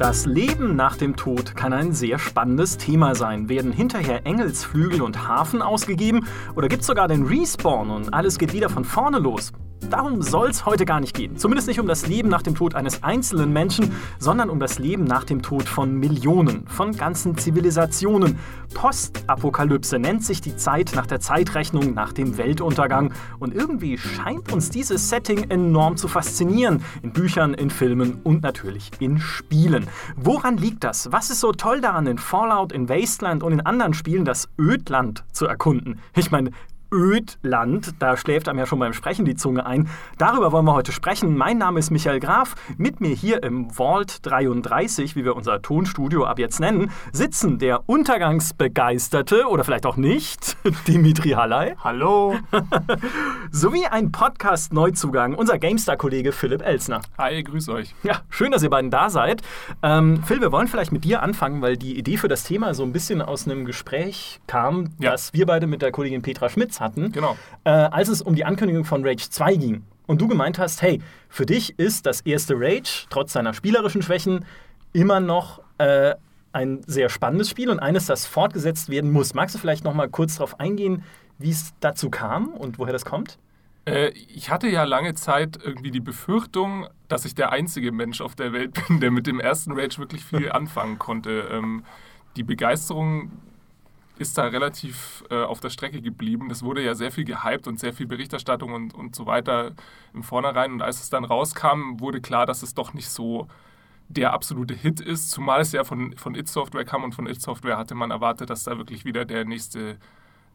Das Leben nach dem Tod kann ein sehr spannendes Thema sein. Werden hinterher Engelsflügel und Hafen ausgegeben oder gibt es sogar den Respawn und alles geht wieder von vorne los? Darum soll es heute gar nicht gehen. Zumindest nicht um das Leben nach dem Tod eines einzelnen Menschen, sondern um das Leben nach dem Tod von Millionen, von ganzen Zivilisationen. Postapokalypse nennt sich die Zeit nach der Zeitrechnung nach dem Weltuntergang. Und irgendwie scheint uns dieses Setting enorm zu faszinieren. In Büchern, in Filmen und natürlich in Spielen. Woran liegt das? Was ist so toll daran, in Fallout, in Wasteland und in anderen Spielen das Ödland zu erkunden? Ich meine, Ödland. Da schläft einem ja schon beim Sprechen die Zunge ein. Darüber wollen wir heute sprechen. Mein Name ist Michael Graf. Mit mir hier im Vault 33, wie wir unser Tonstudio ab jetzt nennen, sitzen der Untergangsbegeisterte oder vielleicht auch nicht, Dimitri Halley. Hallo. Sowie ein Podcast-Neuzugang, unser GameStar-Kollege Philipp Elsner. Hi, grüß euch. Ja, schön, dass ihr beiden da seid. Ähm, Phil, wir wollen vielleicht mit dir anfangen, weil die Idee für das Thema so ein bisschen aus einem Gespräch kam, ja. das wir beide mit der Kollegin Petra Schmitz hatten, genau. äh, als es um die Ankündigung von Rage 2 ging. Und du gemeint hast, hey, für dich ist das erste Rage, trotz seiner spielerischen Schwächen, immer noch äh, ein sehr spannendes Spiel und eines, das fortgesetzt werden muss. Magst du vielleicht noch mal kurz darauf eingehen, wie es dazu kam und woher das kommt? Äh, ich hatte ja lange Zeit irgendwie die Befürchtung, dass ich der einzige Mensch auf der Welt bin, der mit dem ersten Rage wirklich viel anfangen konnte. Ähm, die Begeisterung ist da relativ äh, auf der Strecke geblieben. Das wurde ja sehr viel gehypt und sehr viel Berichterstattung und, und so weiter im Vornherein. Und als es dann rauskam, wurde klar, dass es doch nicht so der absolute Hit ist, zumal es ja von, von It Software kam und von It Software hatte man erwartet, dass da wirklich wieder der nächste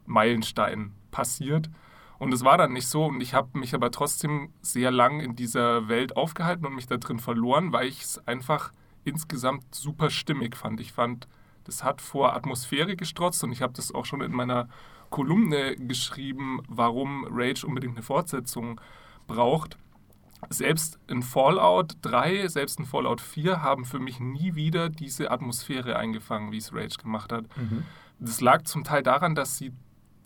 Meilenstein passiert. Und es war dann nicht so und ich habe mich aber trotzdem sehr lang in dieser Welt aufgehalten und mich da drin verloren, weil ich es einfach insgesamt super stimmig fand. Ich fand das hat vor Atmosphäre gestrotzt und ich habe das auch schon in meiner Kolumne geschrieben, warum Rage unbedingt eine Fortsetzung braucht. Selbst in Fallout 3, selbst in Fallout 4 haben für mich nie wieder diese Atmosphäre eingefangen, wie es Rage gemacht hat. Mhm. Das lag zum Teil daran, dass sie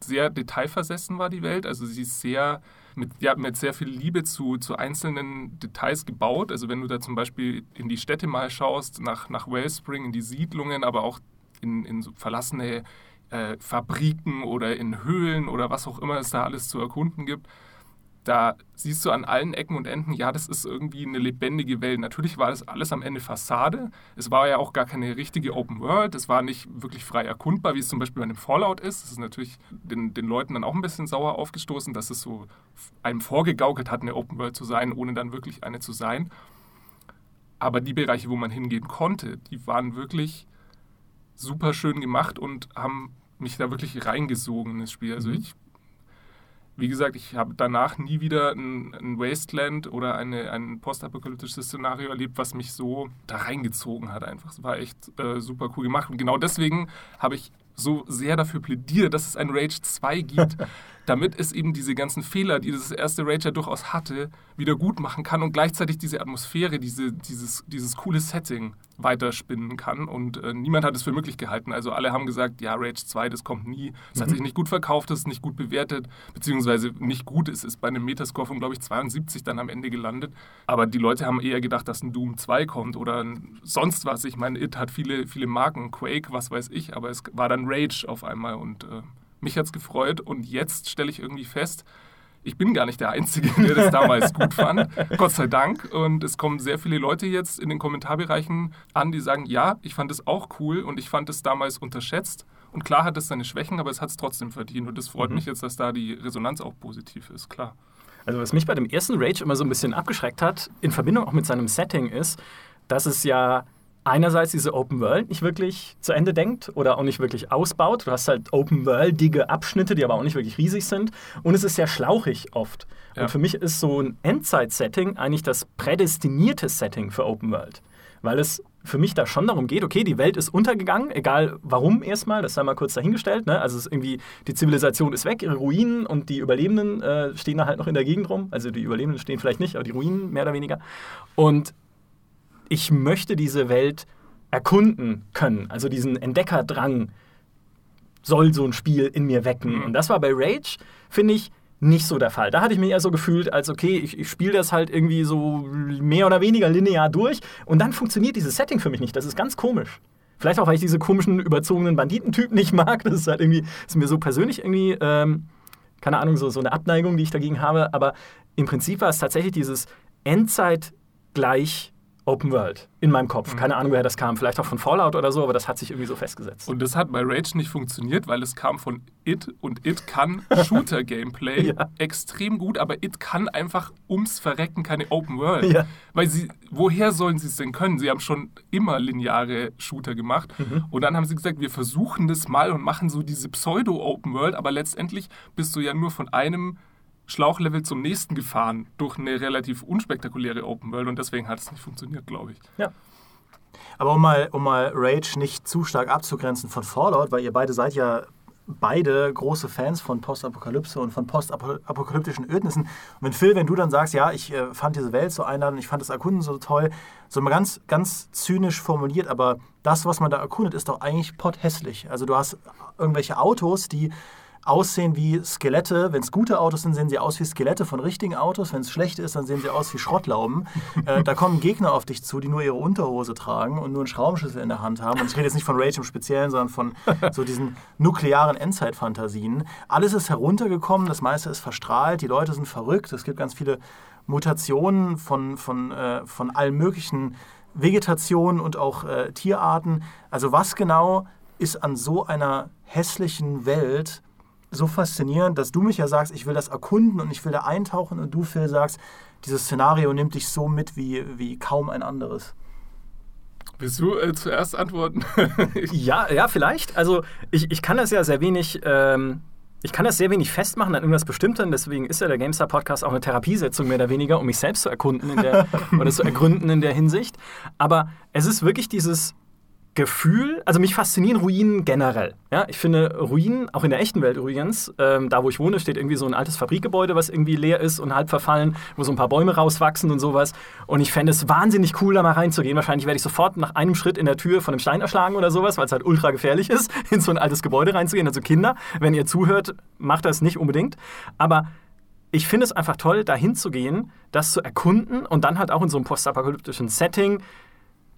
sehr detailversessen war, die Welt. Also sie ist sehr mit, ja, mit sehr viel Liebe zu, zu einzelnen Details gebaut. Also wenn du da zum Beispiel in die Städte mal schaust, nach, nach Wellspring, in die Siedlungen, aber auch in, in so verlassene äh, Fabriken oder in Höhlen oder was auch immer es da alles zu erkunden gibt, da siehst du an allen Ecken und Enden, ja, das ist irgendwie eine lebendige Welt. Natürlich war das alles am Ende Fassade. Es war ja auch gar keine richtige Open World. Es war nicht wirklich frei erkundbar, wie es zum Beispiel bei einem Fallout ist. Das ist natürlich den, den Leuten dann auch ein bisschen sauer aufgestoßen, dass es so einem vorgegaukelt hat, eine Open World zu sein, ohne dann wirklich eine zu sein. Aber die Bereiche, wo man hingehen konnte, die waren wirklich super schön gemacht und haben mich da wirklich reingesogen in das Spiel. Also mhm. ich wie gesagt, ich habe danach nie wieder ein, ein Wasteland oder eine, ein postapokalyptisches Szenario erlebt, was mich so da reingezogen hat. Einfach, es war echt äh, super cool gemacht. Und genau deswegen habe ich so sehr dafür plädiert, dass es ein Rage 2 gibt, damit es eben diese ganzen Fehler, die das erste Rage ja durchaus hatte, wieder gut machen kann und gleichzeitig diese Atmosphäre, diese, dieses, dieses coole Setting weiterspinnen kann. Und äh, niemand hat es für möglich gehalten. Also alle haben gesagt, ja, Rage 2, das kommt nie. Es mhm. hat sich nicht gut verkauft, es ist nicht gut bewertet, beziehungsweise nicht gut. Es ist bei einem Metascore von, glaube ich, 72 dann am Ende gelandet. Aber die Leute haben eher gedacht, dass ein Doom 2 kommt oder sonst was. Ich meine, It hat viele, viele Marken, Quake, was weiß ich, aber es war dann Rage auf einmal und äh, mich hat es gefreut. Und jetzt stelle ich irgendwie fest, ich bin gar nicht der Einzige, der das damals gut fand. Gott sei Dank. Und es kommen sehr viele Leute jetzt in den Kommentarbereichen an, die sagen, ja, ich fand es auch cool und ich fand es damals unterschätzt. Und klar hat es seine Schwächen, aber es hat es trotzdem verdient. Und es freut mhm. mich jetzt, dass da die Resonanz auch positiv ist, klar. Also was mich bei dem ersten Rage immer so ein bisschen abgeschreckt hat, in Verbindung auch mit seinem Setting, ist, dass es ja einerseits diese Open World nicht wirklich zu Ende denkt oder auch nicht wirklich ausbaut. Du hast halt Open Worldige Abschnitte, die aber auch nicht wirklich riesig sind. Und es ist sehr schlauchig oft. Ja. Und für mich ist so ein Endzeit-Setting eigentlich das prädestinierte Setting für Open World. Weil es für mich da schon darum geht, okay, die Welt ist untergegangen, egal warum erstmal, das sei mal kurz dahingestellt. Ne? Also es ist irgendwie, die Zivilisation ist weg, ihre Ruinen und die Überlebenden äh, stehen da halt noch in der Gegend rum. Also die Überlebenden stehen vielleicht nicht, aber die Ruinen mehr oder weniger. Und ich möchte diese Welt erkunden können. Also diesen Entdeckerdrang soll so ein Spiel in mir wecken. Mhm. Und das war bei Rage, finde ich, nicht so der Fall. Da hatte ich mich eher so gefühlt, als okay, ich, ich spiele das halt irgendwie so mehr oder weniger linear durch und dann funktioniert dieses Setting für mich nicht. Das ist ganz komisch. Vielleicht auch, weil ich diese komischen, überzogenen Banditentypen nicht mag. Das ist halt irgendwie, ist mir so persönlich irgendwie, ähm, keine Ahnung, so, so eine Abneigung, die ich dagegen habe. Aber im Prinzip war es tatsächlich dieses Endzeit gleich Open World in meinem Kopf. Keine Ahnung, woher das kam. Vielleicht auch von Fallout oder so, aber das hat sich irgendwie so festgesetzt. Und das hat bei Rage nicht funktioniert, weil es kam von It und It kann Shooter-Gameplay Ja. extrem gut, aber It kann einfach ums Verrecken keine Open World. Ja. Weil sie, woher sollen sie es denn können? Sie haben schon immer lineare Shooter gemacht Mhm. und dann haben sie gesagt, wir versuchen das mal und machen so diese Pseudo-Open World, aber letztendlich bist du ja nur von einem Schlauchlevel zum nächsten gefahren durch eine relativ unspektakuläre Open World und deswegen hat es nicht funktioniert, glaube ich. Ja. Aber um mal, um mal Rage nicht zu stark abzugrenzen von Fallout, weil ihr beide seid ja beide große Fans von Postapokalypse und von postapokalyptischen Ödnissen. Und wenn Phil, wenn du dann sagst, ja, ich äh, fand diese Welt so einladend, ich fand das Erkunden so toll, so mal ganz, ganz zynisch formuliert, aber das, was man da erkundet, ist doch eigentlich potthässlich. Also du hast irgendwelche Autos, die aussehen wie Skelette. Wenn es gute Autos sind, sehen sie aus wie Skelette von richtigen Autos. Wenn es schlechte ist, dann sehen sie aus wie Schrottlauben. äh, da kommen Gegner auf dich zu, die nur ihre Unterhose tragen und nur einen Schraubenschlüssel in der Hand haben. Und ich rede jetzt nicht von Rage im Speziellen, sondern von so diesen nuklearen Endzeitfantasien. Alles ist heruntergekommen, das meiste ist verstrahlt, die Leute sind verrückt. Es gibt ganz viele Mutationen von, von, äh, von allen möglichen Vegetationen und auch äh, Tierarten. Also was genau ist an so einer hässlichen Welt so faszinierend, dass du mich ja sagst, ich will das erkunden und ich will da eintauchen und du, Phil, sagst, dieses Szenario nimmt dich so mit wie, wie kaum ein anderes. Willst du äh, zuerst antworten? Ja, ja, vielleicht. Also ich, ich kann das ja sehr wenig. Ähm ich kann das sehr wenig festmachen an irgendwas Bestimmtem, deswegen ist ja der GameStar Podcast auch eine Therapiesetzung mehr oder weniger, um mich selbst zu erkunden in der, oder zu ergründen in der Hinsicht. Aber es ist wirklich dieses Gefühl, also mich faszinieren Ruinen generell. Ja, ich finde Ruinen, auch in der echten Welt übrigens, ähm, da wo ich wohne, steht irgendwie so ein altes Fabrikgebäude, was irgendwie leer ist und halb verfallen, wo so ein paar Bäume rauswachsen und sowas. Und ich fände es wahnsinnig cool, da mal reinzugehen. Wahrscheinlich werde ich sofort nach einem Schritt in der Tür von einem Stein erschlagen oder sowas, weil es halt ultra gefährlich ist, in so ein altes Gebäude reinzugehen. Also Kinder, wenn ihr zuhört, macht das nicht unbedingt. Aber ich finde es einfach toll, da hinzugehen, das zu erkunden und dann halt auch in so einem postapokalyptischen Setting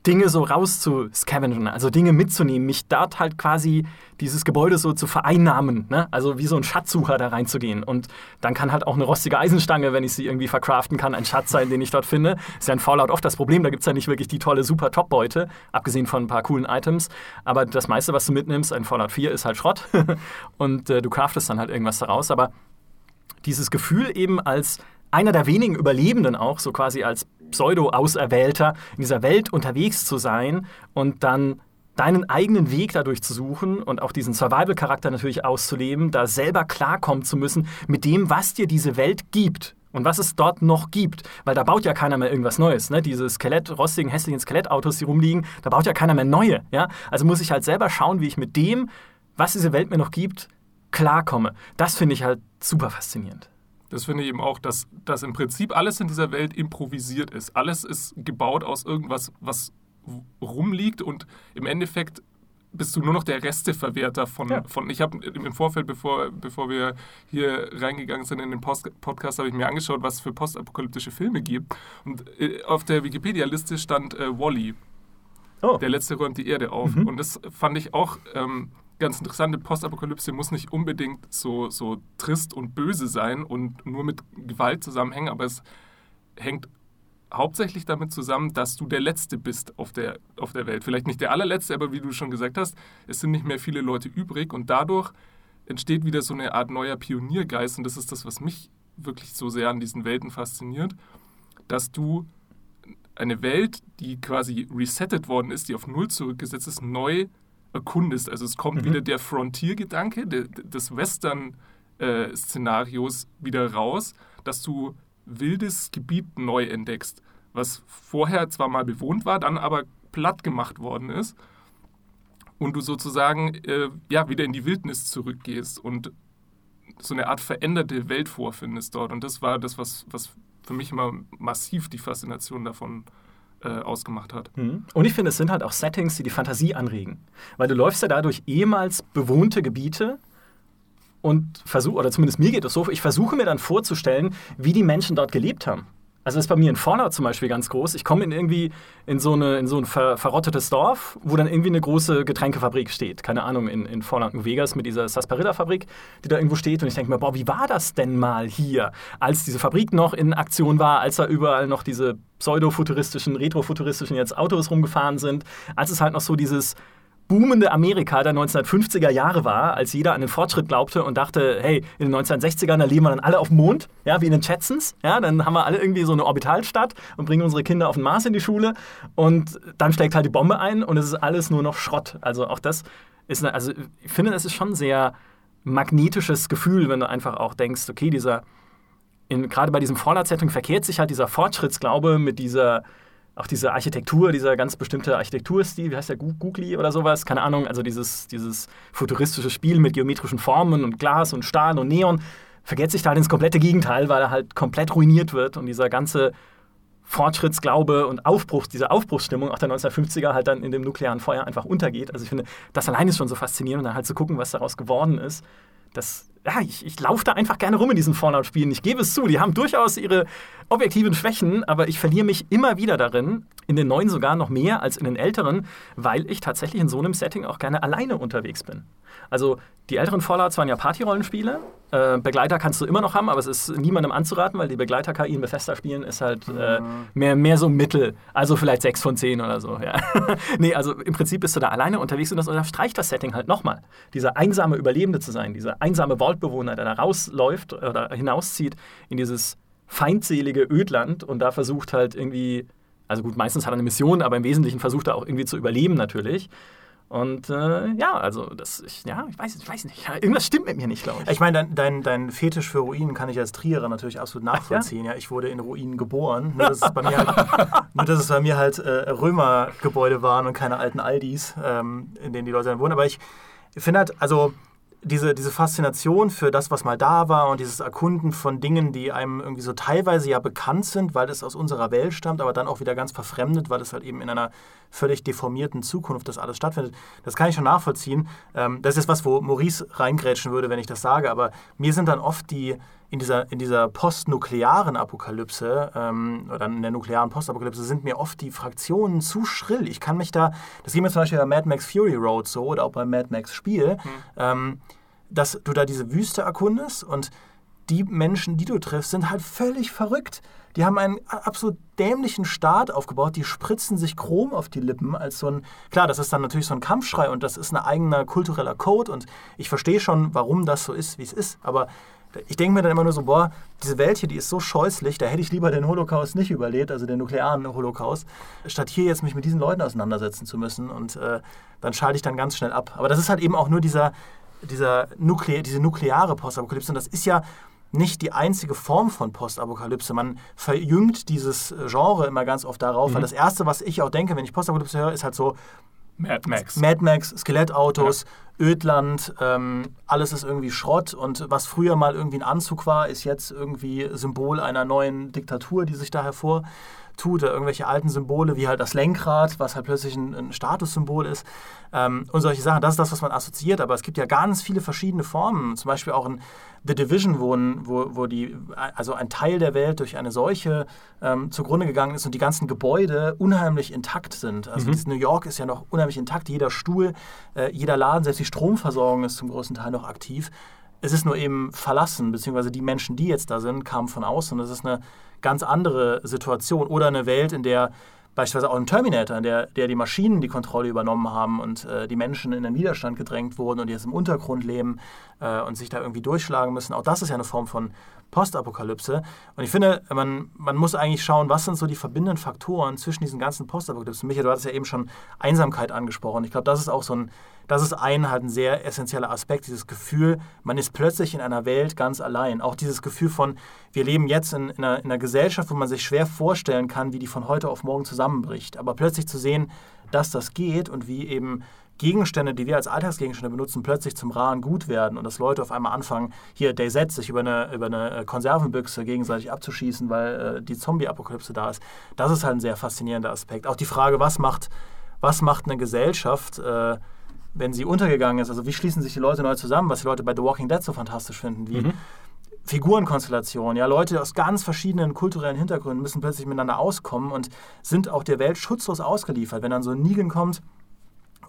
Dinge so rauszuscavengen, also Dinge mitzunehmen, mich dort halt quasi dieses Gebäude so zu vereinnahmen, ne? also wie so ein Schatzsucher da reinzugehen. Und dann kann halt auch eine rostige Eisenstange, wenn ich sie irgendwie verkraften kann, ein Schatz sein, den ich dort finde. Ist ja in Fallout oft das Problem, da gibt es ja nicht wirklich die tolle super Top-Beute, abgesehen von ein paar coolen Items. Aber das meiste, was du mitnimmst in Fallout 4, ist halt Schrott. und äh, du craftest dann halt irgendwas daraus. Aber dieses Gefühl eben als einer der wenigen Überlebenden auch, so quasi als Pseudo-Auserwählter in dieser Welt unterwegs zu sein und dann deinen eigenen Weg dadurch zu suchen und auch diesen Survival-Charakter natürlich auszuleben, da selber klarkommen zu müssen mit dem, was dir diese Welt gibt. Und was es dort noch gibt. Weil da baut ja keiner mehr irgendwas Neues. Ne? Diese Skelett, rostigen, hässlichen Skelettautos, die rumliegen, da baut ja keiner mehr neue. Ja? Also muss ich halt selber schauen, wie ich mit dem, was diese Welt mir noch gibt, klarkomme. Das finde ich halt super faszinierend. Das finde ich eben auch, dass, dass im Prinzip alles in dieser Welt improvisiert ist. Alles ist gebaut aus irgendwas, was rumliegt und im Endeffekt bist du nur noch der Resteverwerter von. Ja. von ich habe im Vorfeld, bevor, bevor wir hier reingegangen sind in den Post Podcast, habe ich mir angeschaut, was es für postapokalyptische Filme gibt. Und äh, auf der Wikipedia-Liste stand äh, Wally. Oh. Der letzte räumt die Erde auf. Und das fand ich auch ähm, ganz interessant. Die Postapokalypse muss nicht unbedingt so, so trist und böse sein und nur mit Gewalt zusammenhängen, aber es hängt hauptsächlich damit zusammen, dass du der Letzte bist auf der, auf der Welt. Vielleicht nicht der allerletzte, aber wie du schon gesagt hast, es sind nicht mehr viele Leute übrig und dadurch entsteht wieder so eine Art neuer Pioniergeist und das ist das, was mich wirklich so sehr an diesen Welten fasziniert, dass du eine Welt, die quasi resettet worden ist, die auf Null zurückgesetzt ist, neu erkundest. Also es kommt wieder der Frontier-Gedanke der, des Western-Szenarios wieder raus, dass du wildes Gebiet neu entdeckst, was vorher zwar mal bewohnt war, dann aber platt gemacht worden ist und du sozusagen äh, ja, wieder in die Wildnis zurückgehst und so eine Art veränderte Welt vorfindest dort. Und das war das, was, was für mich immer massiv die Faszination davon äh, ausgemacht hat. Mhm. Und ich finde, es sind halt auch Settings, die die Fantasie anregen. Weil du läufst ja da durch ehemals bewohnte Gebiete und versuche, oder zumindest mir geht es so, ich versuche mir dann vorzustellen, wie die Menschen dort gelebt haben. Also ist bei mir in Fallout zum Beispiel ganz groß. Ich komme in irgendwie in so, eine, in so ein ver verrottetes Dorf, wo dann irgendwie eine große Getränkefabrik steht. Keine Ahnung, in, in Fallout New Vegas mit dieser Sasparilla-Fabrik, die da irgendwo steht. Und ich denke mir, boah, wie war das denn mal hier, als diese Fabrik noch in Aktion war, als da überall noch diese pseudo-futuristischen, retrofuturistischen jetzt Autos rumgefahren sind, als es halt noch so dieses boomende Amerika der 1950er Jahre war, als jeder an den Fortschritt glaubte und dachte, hey, in den 1960ern, da leben wir dann alle auf dem Mond, ja, wie in den Jetsons, ja, dann haben wir alle irgendwie so eine Orbitalstadt und bringen unsere Kinder auf den Mars in die Schule und dann schlägt halt die Bombe ein und es ist alles nur noch Schrott. Also auch das ist, also ich finde, das ist schon ein sehr magnetisches Gefühl, wenn du einfach auch denkst, okay, dieser, gerade bei diesem Fallout-Setting verkehrt sich halt dieser Fortschrittsglaube mit dieser auch diese Architektur, dieser ganz bestimmte Architekturstil, wie heißt der, Googly oder sowas, keine Ahnung, also dieses, dieses futuristische Spiel mit geometrischen Formen und Glas und Stahl und Neon, vergeht sich da halt ins komplette Gegenteil, weil er halt komplett ruiniert wird und dieser ganze Fortschrittsglaube und Aufbruch, diese Aufbruchsstimmung auch der 1950er halt dann in dem nuklearen Feuer einfach untergeht. Also ich finde, das allein ist schon so faszinierend dann halt zu gucken, was daraus geworden ist. Das, ja, ich, ich laufe da einfach gerne rum in diesen Fallout-Spielen. Ich gebe es zu, die haben durchaus ihre objektiven Schwächen, aber ich verliere mich immer wieder darin, in den neuen sogar noch mehr als in den älteren, weil ich tatsächlich in so einem Setting auch gerne alleine unterwegs bin. Also die älteren Fallouts waren ja Party-Rollenspiele. Äh, Begleiter kannst du immer noch haben, aber es ist niemandem anzuraten, weil die Begleiter-KI in Bethesda spielen ist halt äh, mhm. mehr, mehr so Mittel. Also vielleicht 6 von 10 oder so. Ja. nee, also im Prinzip bist du da alleine unterwegs und das unterstreicht das Setting halt nochmal. Dieser einsame Überlebende zu sein, dieser einsame Vaultbewohner, der da rausläuft oder hinauszieht in dieses feindselige Ödland und da versucht halt irgendwie, also gut, meistens hat er eine Mission, aber im Wesentlichen versucht er auch irgendwie zu überleben natürlich. Und äh, ja, also das, ich, ja, ich weiß, ich weiß nicht. irgendwas stimmt mit mir nicht, glaube ich. Ich meine, dein, dein, dein Fetisch für Ruinen kann ich als Trierer natürlich absolut nachvollziehen. ja? ja? ich wurde in Ruinen geboren. Nur, dass es bei mir halt, nur, dass es bei mir halt äh, Römergebäude waren und keine alten Aldis, ähm, in denen die Leute dann wohnen. Aber ich finde halt, also diese, diese Faszination für das, was mal da war und dieses Erkunden von Dingen, die einem irgendwie so teilweise ja bekannt sind, weil es aus unserer Welt stammt, aber dann auch wieder ganz verfremdet, weil es halt eben in einer völlig deformierten Zukunft das alles stattfindet. Das kann ich schon nachvollziehen. Ähm, das ist was, wo Maurice reingrätschen würde, wenn ich das sage, aber mir sind dann oft die in dieser, in dieser postnuklearen Apokalypse ähm, oder in der nuklearen Postapokalypse sind mir oft die Fraktionen zu schrill. Ich kann mich da, das geht mir zum Beispiel bei Mad Max Fury Road so oder auch beim Mad Max Spiel, mhm. ähm, dass du da diese Wüste erkundest und die Menschen, die du triffst, sind halt völlig verrückt. Die haben einen absolut dämlichen Staat aufgebaut, die spritzen sich Chrom auf die Lippen als so ein, klar, das ist dann natürlich so ein Kampfschrei und das ist ein eigener kultureller Code und ich verstehe schon, warum das so ist, wie es ist, aber ich denke mir dann immer nur so, boah, diese Welt hier, die ist so scheußlich, da hätte ich lieber den Holocaust nicht überlebt, also den nuklearen Holocaust, statt hier jetzt mich mit diesen Leuten auseinandersetzen zu müssen und äh, dann schalte ich dann ganz schnell ab. Aber das ist halt eben auch nur dieser, dieser Nukle diese nukleare Postapokalypse und das ist ja nicht die einzige Form von Postapokalypse. Man verjüngt dieses Genre immer ganz oft darauf, mhm. weil das Erste, was ich auch denke, wenn ich Postapokalypse höre, ist halt so, Mad Max. Mad Max, Skelettautos, ja. Ödland, ähm, alles ist irgendwie Schrott und was früher mal irgendwie ein Anzug war, ist jetzt irgendwie Symbol einer neuen Diktatur, die sich da hervor tut, oder irgendwelche alten Symbole wie halt das Lenkrad, was halt plötzlich ein, ein Statussymbol ist ähm, und solche Sachen. Das ist das, was man assoziiert, aber es gibt ja ganz viele verschiedene Formen. Zum Beispiel auch in The Division, wo, wo, wo die, also ein Teil der Welt durch eine Seuche ähm, zugrunde gegangen ist und die ganzen Gebäude unheimlich intakt sind. Also mhm. New York ist ja noch unheimlich intakt, jeder Stuhl, äh, jeder Laden, selbst die Stromversorgung ist zum größten Teil noch aktiv. Es ist nur eben verlassen, beziehungsweise die Menschen, die jetzt da sind, kamen von außen. Das ist eine ganz andere Situation. Oder eine Welt, in der beispielsweise auch im Terminator, in der, der die Maschinen die Kontrolle übernommen haben und äh, die Menschen in den Widerstand gedrängt wurden und jetzt im Untergrund leben äh, und sich da irgendwie durchschlagen müssen. Auch das ist ja eine Form von Postapokalypse. Und ich finde, man, man muss eigentlich schauen, was sind so die verbindenden Faktoren zwischen diesen ganzen Postapokalypsen. Michael, du hattest ja eben schon Einsamkeit angesprochen. Ich glaube, das ist auch so ein, das ist ein halt ein sehr essentieller Aspekt, dieses Gefühl, man ist plötzlich in einer Welt ganz allein. Auch dieses Gefühl von, wir leben jetzt in, in, einer, in einer Gesellschaft, wo man sich schwer vorstellen kann, wie die von heute auf morgen zusammenbricht. Aber plötzlich zu sehen, dass das geht und wie eben Gegenstände, die wir als Alltagsgegenstände benutzen, plötzlich zum raren Gut werden und dass Leute auf einmal anfangen, hier DayZ sich über eine, über eine äh, Konservenbüchse gegenseitig abzuschießen, weil äh, die Zombie-Apokalypse da ist. Das ist halt ein sehr faszinierender Aspekt. Auch die Frage, was macht, was macht eine Gesellschaft, äh, wenn sie untergegangen ist, also wie schließen sich die Leute neu zusammen, was die Leute bei The Walking Dead so fantastisch finden, wie Mhm. Figurenkonstellationen, ja, Leute aus ganz verschiedenen kulturellen Hintergründen müssen plötzlich miteinander auskommen und sind auch der Welt schutzlos ausgeliefert. Wenn dann so ein Negan kommt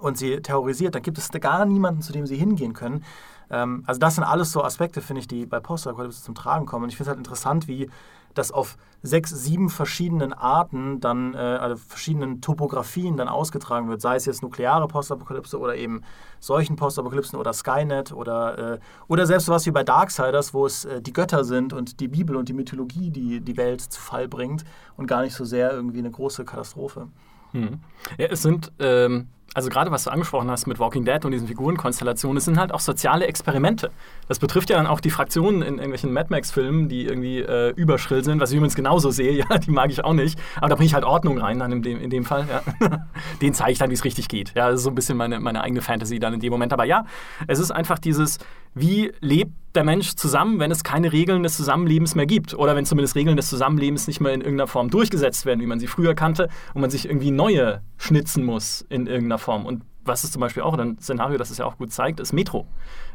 und sie terrorisiert, dann gibt es gar niemanden, zu dem sie hingehen können. Ähm, also das sind alles so Aspekte, finde ich, die bei Postapokalypse zum Tragen kommen. Und ich finde es halt interessant, wie das auf sechs, sieben verschiedenen Arten dann, äh, also verschiedenen Topografien dann ausgetragen wird, sei es jetzt nukleare Postapokalypse oder eben solchen Postapokalypsen oder Skynet oder, äh, oder selbst sowas wie bei Darksiders, wo es äh, die Götter sind und die Bibel und die Mythologie, die die Welt zu Fall bringt und gar nicht so sehr irgendwie eine große Katastrophe. Mhm. Ja, es sind, ähm, also gerade was du angesprochen hast mit Walking Dead und diesen Figurenkonstellationen, es sind halt auch soziale Experimente. Das betrifft ja dann auch die Fraktionen in irgendwelchen Mad Max-Filmen, die irgendwie äh, überschrill sind, was ich übrigens genauso sehe, ja, die mag ich auch nicht. Aber da bringe ich halt Ordnung rein dann in dem, in dem Fall. Ja. Den zeige ich dann, wie es richtig geht. Ja, das ist so ein bisschen meine, meine eigene Fantasy dann in dem Moment. Aber ja, es ist einfach dieses, wie lebt der Mensch zusammen, wenn es keine Regeln des Zusammenlebens mehr gibt. Oder wenn zumindest Regeln des Zusammenlebens nicht mehr in irgendeiner Form durchgesetzt werden, wie man sie früher kannte, und man sich irgendwie neue schnitzen muss in irgendeiner Form. Und was es zum Beispiel auch ein Szenario, das es ja auch gut zeigt, ist Metro.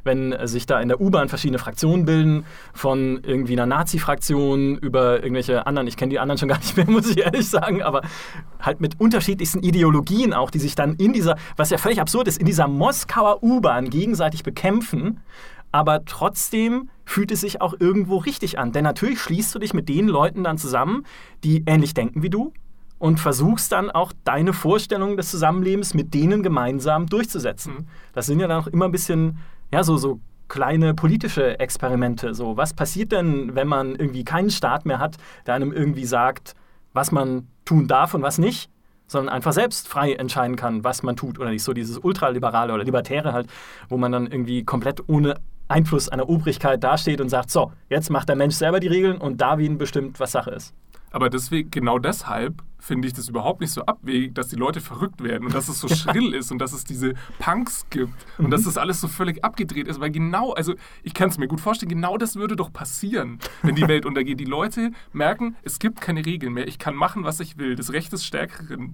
Wenn äh, sich da in der U-Bahn verschiedene Fraktionen bilden, von irgendwie einer Nazi-Fraktion über irgendwelche anderen, ich kenne die anderen schon gar nicht mehr, muss ich ehrlich sagen, aber halt mit unterschiedlichsten Ideologien auch, die sich dann in dieser, was ja völlig absurd ist, in dieser Moskauer U-Bahn gegenseitig bekämpfen aber trotzdem fühlt es sich auch irgendwo richtig an. Denn natürlich schließt du dich mit den Leuten dann zusammen, die ähnlich denken wie du und versuchst dann auch deine Vorstellungen des Zusammenlebens mit denen gemeinsam durchzusetzen. Das sind ja dann auch immer ein bisschen, ja, so, so kleine politische Experimente. So, was passiert denn, wenn man irgendwie keinen Staat mehr hat, der einem irgendwie sagt, was man tun darf und was nicht? sondern einfach selbst frei entscheiden kann, was man tut oder nicht. So dieses ultraliberale oder libertäre halt, wo man dann irgendwie komplett ohne Einfluss einer Obrigkeit dasteht und sagt, so, jetzt macht der Mensch selber die Regeln und Darwin bestimmt, was Sache ist. Aber deswegen, genau deshalb finde ich das überhaupt nicht so abwegig, dass die Leute verrückt werden und dass es so schrill ist und dass es diese Punks gibt und dass das alles so völlig abgedreht ist, weil genau, also ich kann es mir gut vorstellen, genau das würde doch passieren, wenn die Welt untergeht. Die Leute merken, es gibt keine Regeln mehr, ich kann machen, was ich will, das Recht des Stärkeren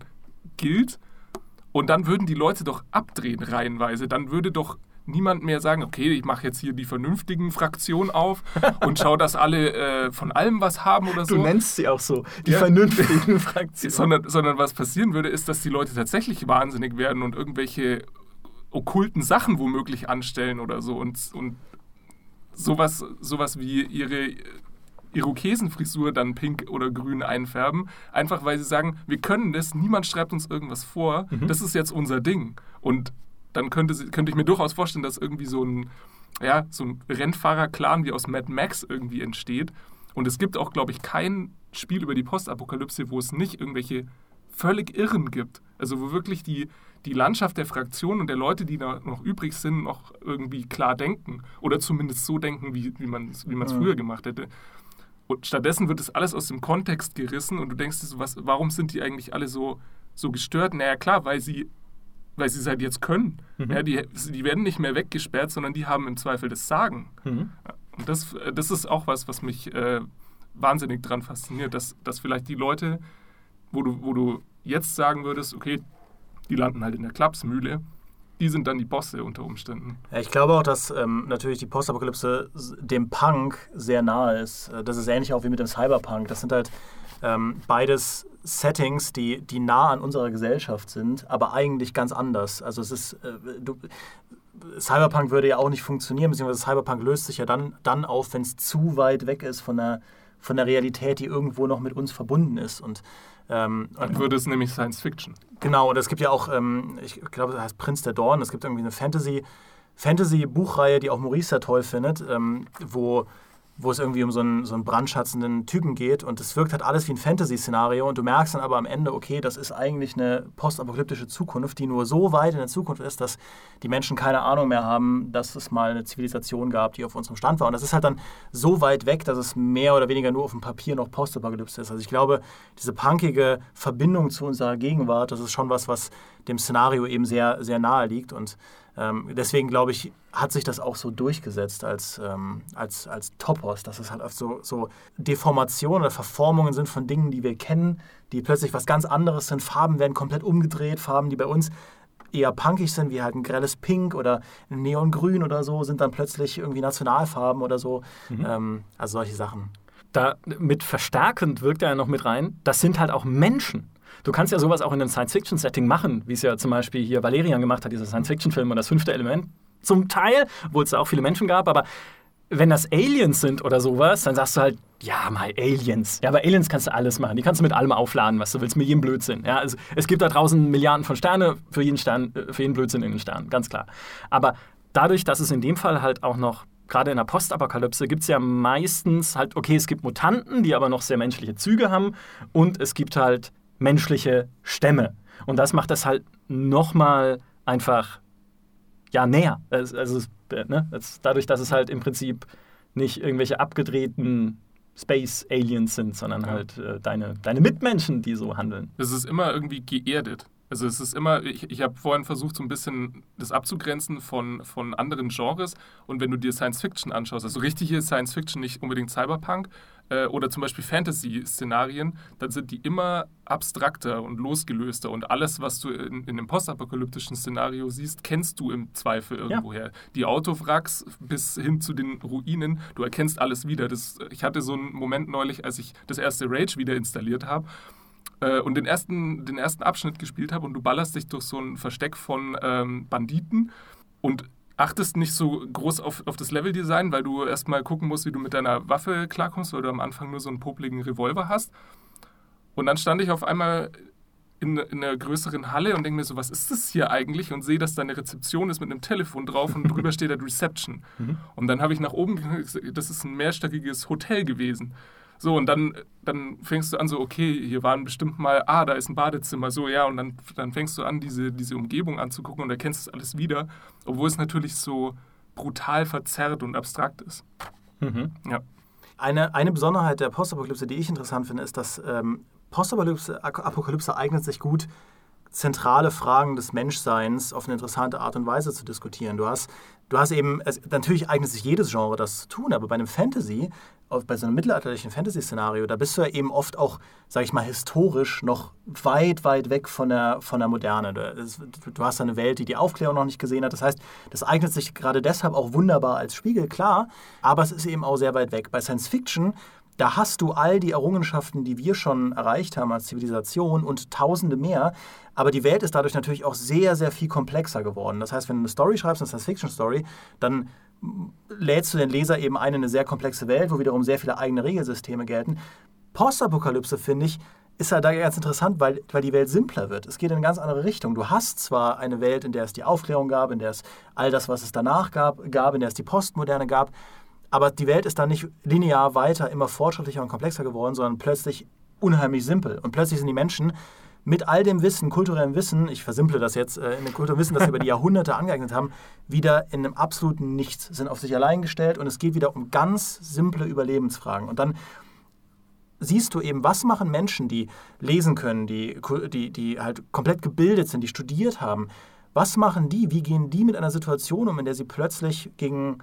gilt. Und dann würden die Leute doch abdrehen reihenweise, dann würde doch niemand mehr sagen, okay, ich mache jetzt hier die vernünftigen Fraktionen auf und schau, dass alle äh, von allem was haben oder so. Du nennst sie auch so, die Ja. vernünftigen Fraktionen. Sondern, sondern was passieren würde, ist, dass die Leute tatsächlich wahnsinnig werden und irgendwelche okkulten Sachen womöglich anstellen oder so und, und sowas, sowas wie ihre Irokesenfrisur dann pink oder grün einfärben, einfach weil sie sagen, wir können das, niemand schreibt uns irgendwas vor, das ist jetzt unser Ding. Und dann könnte, könnte ich mir durchaus vorstellen, dass irgendwie so ein, ja, so ein Rennfahrer-Clan wie aus Mad Max irgendwie entsteht. Und es gibt auch, glaube ich, kein Spiel über die Postapokalypse, wo es nicht irgendwelche völlig Irren gibt. Also wo wirklich die, die Landschaft der Fraktionen und der Leute, die da noch übrig sind, noch irgendwie klar denken. Oder zumindest so denken, wie, wie man es wie man's Mhm. früher gemacht hätte. Und stattdessen wird das alles aus dem Kontext gerissen und du denkst dir so, was, warum sind die eigentlich alle so, so gestört? Naja, klar, weil sie, weil sie es halt jetzt können. Mhm. Ja, die, die werden nicht mehr weggesperrt, sondern die haben im Zweifel das Sagen. Mhm. Und das, das ist auch was, was mich äh, wahnsinnig dran fasziniert, dass, dass vielleicht die Leute, wo du, wo du jetzt sagen würdest, okay, die landen halt in der Klapsmühle, die sind dann die Bosse unter Umständen. Ja, ich glaube auch, dass ähm, natürlich die Postapokalypse dem Punk sehr nahe ist. Äh, Das ist ähnlich auch wie mit dem Cyberpunk. Das sind halt ähm, beides Settings, die, die nah an unserer Gesellschaft sind, aber eigentlich ganz anders. Also es ist, äh, du, Cyberpunk würde ja auch nicht funktionieren, beziehungsweise Cyberpunk löst sich ja dann, dann auf, wenn es zu weit weg ist von der, von der Realität, die irgendwo noch mit uns verbunden ist. Und, ähm, Dann würde es nämlich Science Fiction. Genau, und es gibt ja auch, ähm, ich glaube, das heißt Prinz der Dorn. Es gibt irgendwie eine Fantasy, Fantasy-Buchreihe, die auch Maurice sehr toll findet, ähm, wo, wo es irgendwie um so einen, so einen brandschatzenden Typen geht. Und es wirkt halt alles wie ein Fantasy-Szenario. Und du merkst dann aber am Ende, okay, das ist eigentlich eine postapokalyptische Zukunft, die nur so weit in der Zukunft ist, dass die Menschen keine Ahnung mehr haben, dass es mal eine Zivilisation gab, die auf unserem Stand war. Und das ist halt dann so weit weg, dass es mehr oder weniger nur auf dem Papier noch Postapokalypse ist. Also ich glaube, diese punkige Verbindung zu unserer Gegenwart, das ist schon was, was dem Szenario eben sehr, sehr nahe liegt. Und ähm, deswegen glaube ich, hat sich das auch so durchgesetzt als, ähm, als, als Topos, dass es halt oft so, so Deformationen oder Verformungen sind von Dingen, die wir kennen, die plötzlich was ganz anderes sind. Farben werden komplett umgedreht, Farben, die bei uns eher punkig sind, wie halt ein grelles Pink oder ein Neongrün oder so, sind dann plötzlich irgendwie Nationalfarben oder so. Mhm. Ähm, also solche Sachen. Da mit verstärkend wirkt er ja noch mit rein, das sind halt auch Menschen. Du kannst ja sowas auch in einem Science-Fiction-Setting machen, wie es ja zum Beispiel hier Valerian gemacht hat, dieser Science-Fiction-Film und das fünfte Element. Zum Teil, wo es da auch viele Menschen gab, aber wenn das Aliens sind oder sowas, dann sagst du halt, ja, mal Aliens. Ja, bei Aliens kannst du alles machen. Die kannst du mit allem aufladen, was du willst, mit jedem Blödsinn. Ja, also, es gibt da draußen Milliarden von Sterne, für jeden, Stern, äh, für jeden Blödsinn in den Sternen, ganz klar. Aber dadurch, dass es in dem Fall halt auch noch, gerade in der Postapokalypse, gibt es ja meistens halt, okay, es gibt Mutanten, die aber noch sehr menschliche Züge haben und es gibt halt menschliche Stämme. Und das macht das halt nochmal einfach ja, näher. Also, also ne? dadurch, dass es halt im Prinzip nicht irgendwelche abgedrehten Space Aliens sind, sondern ja. halt äh, deine, deine Mitmenschen, die so handeln. Es ist immer irgendwie geerdet. Also es ist immer, ich, ich habe vorhin versucht, so ein bisschen das abzugrenzen von, von anderen Genres. Und wenn du dir Science Fiction anschaust, also richtige Science Fiction, nicht unbedingt Cyberpunk, äh, oder zum Beispiel Fantasy-Szenarien, dann sind die immer abstrakter und losgelöster. Und alles, was du in, in einem postapokalyptischen Szenario siehst, kennst du im Zweifel irgendwoher. Ja. Die Autowracks bis hin zu den Ruinen, du erkennst alles wieder. Das, ich hatte so einen Moment neulich, als ich das erste Rage wieder installiert habe äh, und den ersten, den ersten Abschnitt gespielt habe und du ballerst dich durch so ein Versteck von ähm, Banditen und achtest nicht so groß auf, auf das Leveldesign, weil du erstmal gucken musst, wie du mit deiner Waffe klarkommst, weil du am Anfang nur so einen popligen Revolver hast. Und dann stand ich auf einmal in, in einer größeren Halle und denke mir so, was ist das hier eigentlich? Und sehe, dass da eine Rezeption ist mit einem Telefon drauf und drüber steht da Reception. Mhm. Und dann habe ich nach oben das ist ein mehrstöckiges Hotel gewesen. So, und dann, dann fängst du an, so, okay, hier waren bestimmt mal, ah, da ist ein Badezimmer, so, ja, und dann, dann fängst du an, diese, diese Umgebung anzugucken und erkennst das alles wieder, obwohl es natürlich so brutal verzerrt und abstrakt ist. Mhm. Ja. Eine, eine Besonderheit der Postapokalypse, die ich interessant finde, ist, dass ähm, Postapokalypse Apokalypse eignet sich gut, zentrale Fragen des Menschseins auf eine interessante Art und Weise zu diskutieren. Du hast, du hast eben, es, natürlich eignet sich jedes Genre das zu tun, aber bei einem Fantasy bei so einem mittelalterlichen Fantasy-Szenario, da bist du ja eben oft auch, sag ich mal, historisch noch weit, weit weg von der, von der Moderne. Du, du hast eine Welt, die die Aufklärung noch nicht gesehen hat. Das heißt, das eignet sich gerade deshalb auch wunderbar als Spiegel, klar, aber es ist eben auch sehr weit weg. Bei Science Fiction da hast du all die Errungenschaften, die wir schon erreicht haben als Zivilisation und tausende mehr. Aber die Welt ist dadurch natürlich auch sehr, sehr viel komplexer geworden. Das heißt, wenn du eine Story schreibst, eine Science-Fiction-Story, dann lädst du den Leser eben ein in eine sehr komplexe Welt, wo wiederum sehr viele eigene Regelsysteme gelten. Postapokalypse, finde ich, ist halt da ganz interessant, weil, weil die Welt simpler wird. Es geht in eine ganz andere Richtung. Du hast zwar eine Welt, in der es die Aufklärung gab, in der es all das, was es danach gab, gab in der es die Postmoderne gab, aber die Welt ist dann nicht linear weiter immer fortschrittlicher und komplexer geworden, sondern plötzlich unheimlich simpel. Und plötzlich sind die Menschen mit all dem Wissen, kulturellem Wissen, ich versimple das jetzt, äh, in dem kulturellen Wissen, das sie über die Jahrhunderte angeeignet haben, wieder in einem absoluten Nichts, sind auf sich allein gestellt und es geht wieder um ganz simple Überlebensfragen. Und dann siehst du eben, was machen Menschen, die lesen können, die, die, die halt komplett gebildet sind, die studiert haben, was machen die, wie gehen die mit einer Situation um, in der sie plötzlich gegen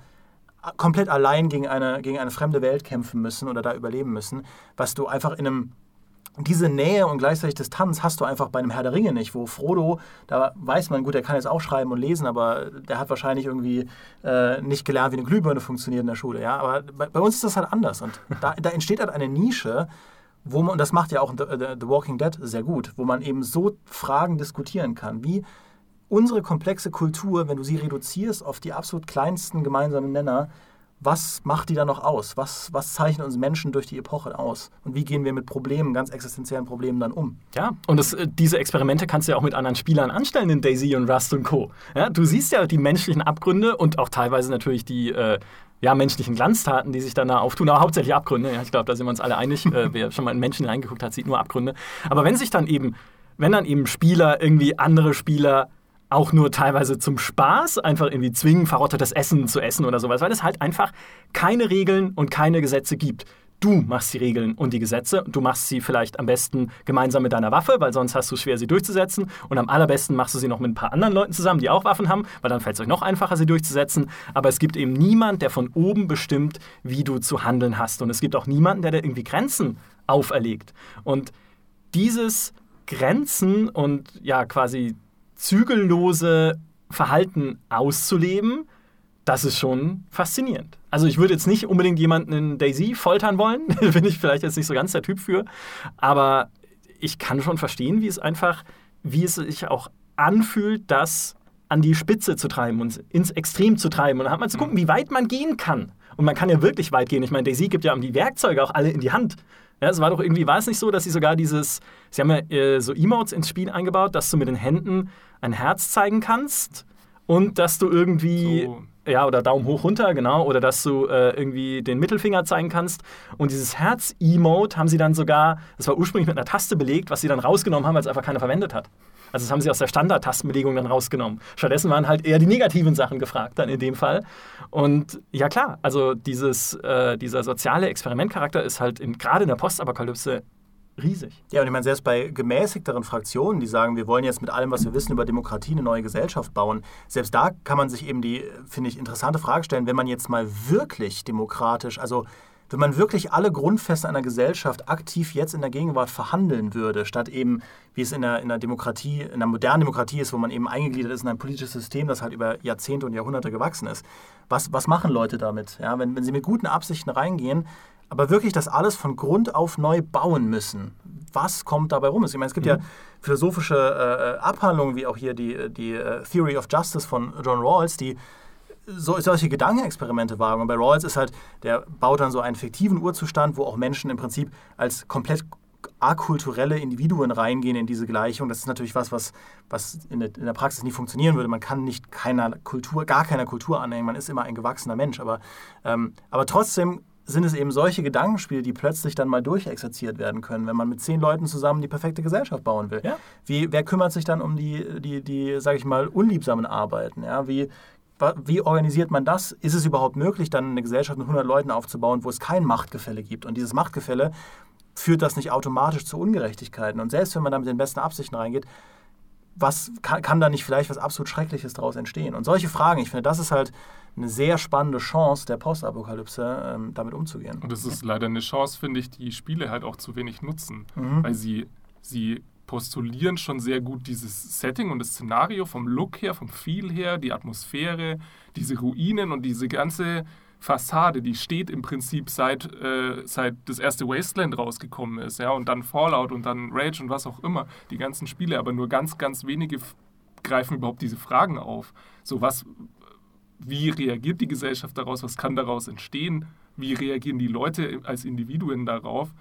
komplett allein gegen eine, gegen eine fremde Welt kämpfen müssen oder da überleben müssen, was du einfach in einem diese Nähe und gleichzeitig Distanz hast du einfach bei einem Herr der Ringe nicht, wo Frodo, da weiß man, gut, der kann jetzt auch schreiben und lesen, aber der hat wahrscheinlich irgendwie äh, nicht gelernt, wie eine Glühbirne funktioniert in der Schule. Ja? Aber bei, bei uns ist das halt anders. Und da, da, entsteht halt eine Nische, wo man, und das macht ja auch The, The, The Walking Dead sehr gut, wo man eben so Fragen diskutieren kann, wie unsere komplexe Kultur, wenn du sie reduzierst auf die absolut kleinsten gemeinsamen Nenner, was macht die da noch aus? Was, was zeichnet uns Menschen durch die Epoche aus? Und wie gehen wir mit Problemen, ganz existenziellen Problemen dann um? Ja, und das, äh, diese Experimente kannst du ja auch mit anderen Spielern anstellen in Daisy und Rust und Co. Ja, du siehst ja die menschlichen Abgründe und auch teilweise natürlich die äh, ja, menschlichen Glanztaten, die sich dann da auftun, aber hauptsächlich Abgründe. Ja, ich glaube, da sind wir uns alle einig. äh, wer schon mal in Menschen reingeguckt hat, sieht nur Abgründe. Aber wenn sich dann eben, wenn dann eben Spieler irgendwie andere Spieler auch nur teilweise zum Spaß einfach irgendwie zwingen, verrottetes Essen zu essen oder sowas, weil es halt einfach keine Regeln und keine Gesetze gibt. Du machst die Regeln und die Gesetze. Du machst sie vielleicht am besten gemeinsam mit deiner Waffe, weil sonst hast du es schwer, sie durchzusetzen. Und am allerbesten machst du sie noch mit ein paar anderen Leuten zusammen, die auch Waffen haben, weil dann fällt es euch noch einfacher, sie durchzusetzen. Aber es gibt eben niemand, der von oben bestimmt, wie du zu handeln hast. Und es gibt auch niemanden, der dir irgendwie Grenzen auferlegt. Und dieses Grenzen und ja quasi zügellose Verhalten auszuleben, das ist schon faszinierend. Also ich würde jetzt nicht unbedingt jemanden in Daisy foltern wollen, bin ich vielleicht jetzt nicht so ganz der Typ für, aber ich kann schon verstehen, wie es einfach, wie es sich auch anfühlt, das an die Spitze zu treiben und ins Extrem zu treiben. Und dann hat man zu gucken, wie weit man gehen kann. Und man kann ja wirklich weit gehen. Ich meine, Daisy gibt ja die Werkzeuge auch alle in die Hand. Ja, es war doch irgendwie, war es nicht so, dass sie sogar dieses, sie haben ja äh, so Emotes ins Spiel eingebaut, dass du mit den Händen ein Herz zeigen kannst und dass du irgendwie, so. ja, oder Daumen hoch runter, genau, oder dass du äh, irgendwie den Mittelfinger zeigen kannst. Und dieses Herz-Emote haben sie dann sogar, das war ursprünglich mit einer Taste belegt, was sie dann rausgenommen haben, weil es einfach keiner verwendet hat. Also das haben sie aus der Standard-Tastenbelegung dann rausgenommen. Stattdessen waren halt eher die negativen Sachen gefragt dann in dem Fall. Und ja klar, also dieses, äh, dieser soziale Experimentcharakter ist halt gerade in der Postapokalypse riesig. Ja, und ich meine, selbst bei gemäßigteren Fraktionen, die sagen, wir wollen jetzt mit allem, was wir wissen über Demokratie, eine neue Gesellschaft bauen, selbst da kann man sich eben die, finde ich, interessante Frage stellen, wenn man jetzt mal wirklich demokratisch, also wenn man wirklich alle Grundfeste einer Gesellschaft aktiv jetzt in der Gegenwart verhandeln würde, statt eben, wie es in der, in der Demokratie, in der modernen Demokratie ist, wo man eben eingegliedert ist in ein politisches System, das halt über Jahrzehnte und Jahrhunderte gewachsen ist. Was, was machen Leute damit? Ja, wenn, wenn sie mit guten Absichten reingehen, aber wirklich das alles von Grund auf neu bauen müssen. Was kommt dabei rum? Ich meine, es gibt mhm. ja philosophische äh, Abhandlungen, wie auch hier die, die uh, Theory of Justice von John Rawls, die so, solche Gedankenexperimente wagen. Und bei Rawls ist halt, der baut dann so einen fiktiven Urzustand, wo auch Menschen im Prinzip als komplett akulturelle Individuen reingehen in diese Gleichung. Das ist natürlich was, was, was in, der, in der Praxis nie funktionieren würde. Man kann nicht keiner Kultur, gar keiner Kultur anhängen. Man ist immer ein gewachsener Mensch. Aber, ähm, aber trotzdem sind es eben solche Gedankenspiele, die plötzlich dann mal durchexerziert werden können, wenn man mit zehn Leuten zusammen die perfekte Gesellschaft bauen will. Ja. Wie, wer kümmert sich dann um die, die, die sage ich mal, unliebsamen Arbeiten? Ja? Wie wie organisiert man das? Ist es überhaupt möglich, dann eine Gesellschaft mit 100 Leuten aufzubauen, wo es kein Machtgefälle gibt? Und dieses Machtgefälle führt das nicht automatisch zu Ungerechtigkeiten. Und selbst wenn man da mit den besten Absichten reingeht, was kann, kann da nicht vielleicht was absolut Schreckliches daraus entstehen? Und solche Fragen, ich finde, das ist halt eine sehr spannende Chance der Postapokalypse, ähm, damit umzugehen. Und es ist leider eine Chance, finde ich, die Spiele halt auch zu wenig nutzen, mhm. weil sie, sie postulieren schon sehr gut dieses Setting und das Szenario vom Look her, vom Feel her, die Atmosphäre, diese Ruinen und diese ganze Fassade, die steht im Prinzip seit, äh, seit das erste Wasteland rausgekommen ist, ja, und dann Fallout und dann Rage und was auch immer, die ganzen Spiele, aber nur ganz, ganz wenige greifen überhaupt diese Fragen auf. So was, wie reagiert die Gesellschaft daraus, was kann daraus entstehen, wie reagieren die Leute als Individuen darauf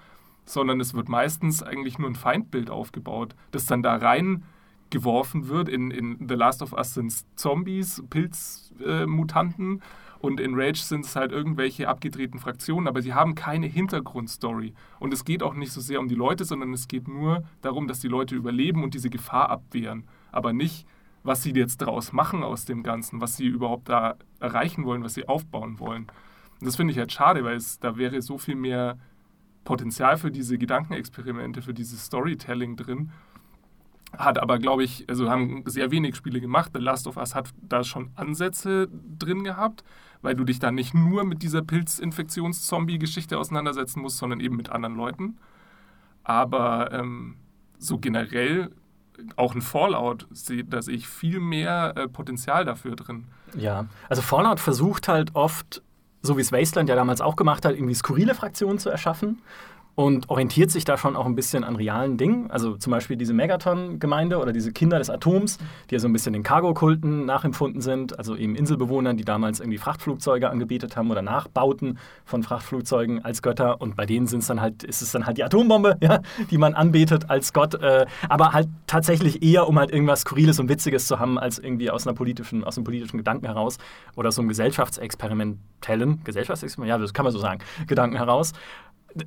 sondern es wird meistens eigentlich nur ein Feindbild aufgebaut, das dann da rein geworfen wird. In, in The Last of Us sind es Zombies, Pilzmutanten äh, und in Rage sind es halt irgendwelche abgedrehten Fraktionen, aber sie haben keine Hintergrundstory. Und es geht auch nicht so sehr um die Leute, sondern es geht nur darum, dass die Leute überleben und diese Gefahr abwehren. Aber nicht, was sie jetzt daraus machen aus dem Ganzen, was sie überhaupt da erreichen wollen, was sie aufbauen wollen. Und das finde ich halt schade, weil es da wäre so viel mehr Potenzial für diese Gedankenexperimente, für dieses Storytelling drin. Hat aber, glaube ich, also haben sehr wenig Spiele gemacht. The Last of Us hat da schon Ansätze drin gehabt, weil du dich dann nicht nur mit dieser Pilzinfektions-Zombie-Geschichte auseinandersetzen musst, sondern eben mit anderen Leuten. Aber ähm, so generell auch ein Fallout, da sehe ich viel mehr äh, Potenzial dafür drin. Ja, also Fallout versucht halt oft so wie es Wasteland ja damals auch gemacht hat, irgendwie skurrile Fraktionen zu erschaffen und orientiert sich da schon auch ein bisschen an realen Dingen. Also zum Beispiel diese Megaton-Gemeinde oder diese Kinder des Atoms, die ja so ein bisschen den Cargo-Kulten nachempfunden sind, also eben Inselbewohnern, die damals irgendwie Frachtflugzeuge angebetet haben oder Nachbauten von Frachtflugzeugen als Götter. Und bei denen sind's dann halt, ist es dann halt die Atombombe, ja, die man anbetet als Gott, äh, aber halt tatsächlich eher, um halt irgendwas Skurriles und Witziges zu haben, als irgendwie aus einer politischen, aus einem politischen Gedanken heraus oder so einem gesellschaftsexperimentellen, Gesellschaftsexperiment, ja, das kann man so sagen, Gedanken heraus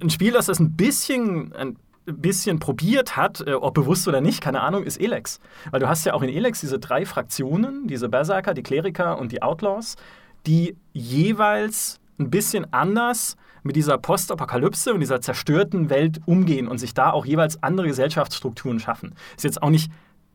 ein Spiel, das das ein bisschen, ein bisschen probiert hat, äh, ob bewusst oder nicht, keine Ahnung, ist Elex. Weil du hast ja auch in Elex diese drei Fraktionen, diese Berserker, die Kleriker und die Outlaws, die jeweils ein bisschen anders mit dieser Postapokalypse und dieser zerstörten Welt umgehen und sich da auch jeweils andere Gesellschaftsstrukturen schaffen. Ist jetzt auch nicht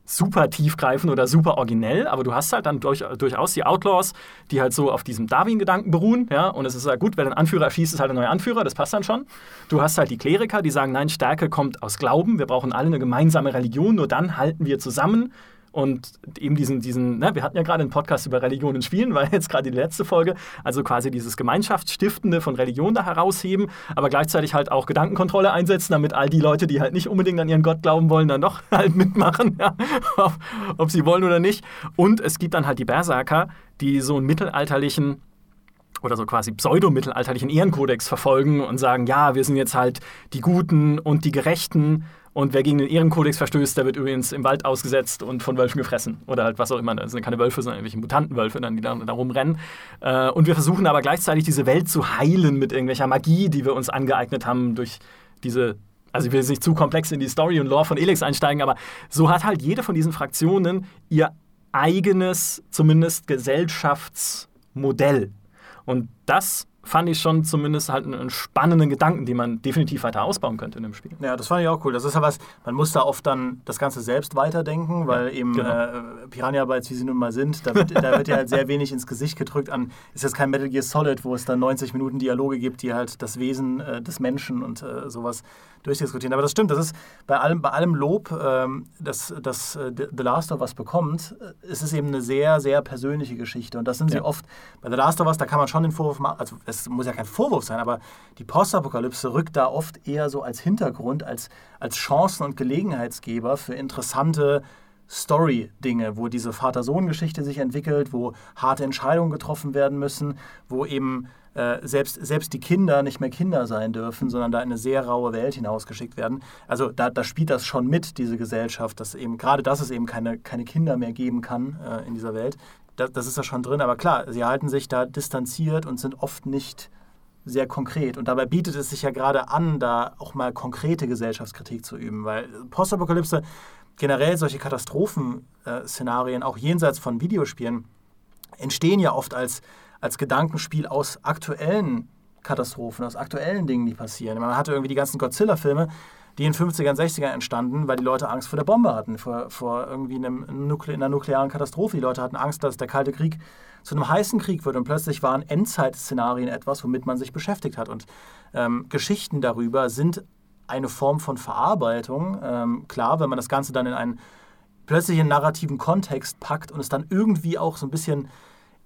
super tiefgreifend oder super originell, aber du hast halt dann durch, durchaus die Outlaws, die halt so auf diesem Darwin-Gedanken beruhen, ja, und es ist halt gut, wenn ein Anführer erschießt, ist halt ein neuer Anführer, das passt dann schon. Du hast halt die Kleriker, die sagen, nein, Stärke kommt aus Glauben, wir brauchen alle eine gemeinsame Religion, nur dann halten wir zusammen und eben diesen, diesen ne, wir hatten ja gerade einen Podcast über Religion und Spielen, war jetzt gerade die letzte Folge, also quasi dieses Gemeinschaftsstiftende von Religion da herausheben, aber gleichzeitig halt auch Gedankenkontrolle einsetzen, damit all die Leute, die halt nicht unbedingt an ihren Gott glauben wollen, dann doch halt mitmachen, ja, ob, ob sie wollen oder nicht. Und es gibt dann halt die Berserker, die so einen mittelalterlichen oder so quasi pseudo-mittelalterlichen Ehrenkodex verfolgen und sagen, ja, wir sind jetzt halt die Guten und die Gerechten und wer gegen den Ehrenkodex verstößt, der wird übrigens im Wald ausgesetzt und von Wölfen gefressen. Oder halt was auch immer. Das sind keine Wölfe, sondern irgendwelche Mutantenwölfe, die da, da rumrennen. Äh, und wir versuchen aber gleichzeitig diese Welt zu heilen mit irgendwelcher Magie, die wir uns angeeignet haben durch diese also ich will jetzt nicht zu komplex in die Story und Lore von Elix einsteigen, aber so hat halt jede von diesen Fraktionen ihr eigenes, zumindest Gesellschaftsmodell. Und das fand ich schon zumindest halt einen spannenden Gedanken, den man definitiv weiter ausbauen könnte in dem Spiel. Ja, das fand ich auch cool. Das ist ja was, man muss da oft dann das Ganze selbst weiterdenken, weil ja, eben genau. äh, Piranha Bytes, wie sie nun mal sind, da wird, da wird ja halt sehr wenig ins Gesicht gedrückt an, ist jetzt kein Metal Gear Solid, wo es dann 90 Minuten Dialoge gibt, die halt das Wesen äh, des Menschen und äh, sowas durchdiskutieren. Aber das stimmt, das ist bei allem, bei allem Lob, ähm, dass, dass äh, The Last of Us bekommt, äh, ist es eben eine sehr, sehr persönliche Geschichte. Und das sind ja. sie oft. Bei The Last of Us, da kann man schon den Vorwurf machen, also es muss ja kein Vorwurf sein, aber die Postapokalypse rückt da oft eher so als Hintergrund, als, als Chancen- und Gelegenheitsgeber für interessante Story-Dinge, wo diese Vater-Sohn-Geschichte sich entwickelt, wo harte Entscheidungen getroffen werden müssen, wo eben äh, selbst, selbst die Kinder nicht mehr Kinder sein dürfen, sondern da in eine sehr raue Welt hinausgeschickt werden. Also da, da spielt das schon mit, diese Gesellschaft, dass eben gerade, dass es eben keine, keine Kinder mehr geben kann äh, in dieser Welt. Das, das ist da schon drin, aber klar, sie halten sich da distanziert und sind oft nicht sehr konkret. Und dabei bietet es sich ja gerade an, da auch mal konkrete Gesellschaftskritik zu üben, weil Postapokalypse, generell solche Katastrophenszenarien, auch jenseits von Videospielen, entstehen ja oft als als Gedankenspiel aus aktuellen Katastrophen, aus aktuellen Dingen, die passieren. Man hatte irgendwie die ganzen Godzilla-Filme, die in den 50ern, 60ern entstanden, weil die Leute Angst vor der Bombe hatten, vor, vor irgendwie einem Nukle einer nuklearen Katastrophe. Die Leute hatten Angst, dass der Kalte Krieg zu einem heißen Krieg wird und plötzlich waren Endzeit-Szenarien etwas, womit man sich beschäftigt hat. Und ähm, Geschichten darüber sind eine Form von Verarbeitung. Ähm, klar, wenn man das Ganze dann in einen plötzlichen narrativen Kontext packt und es dann irgendwie auch so ein bisschen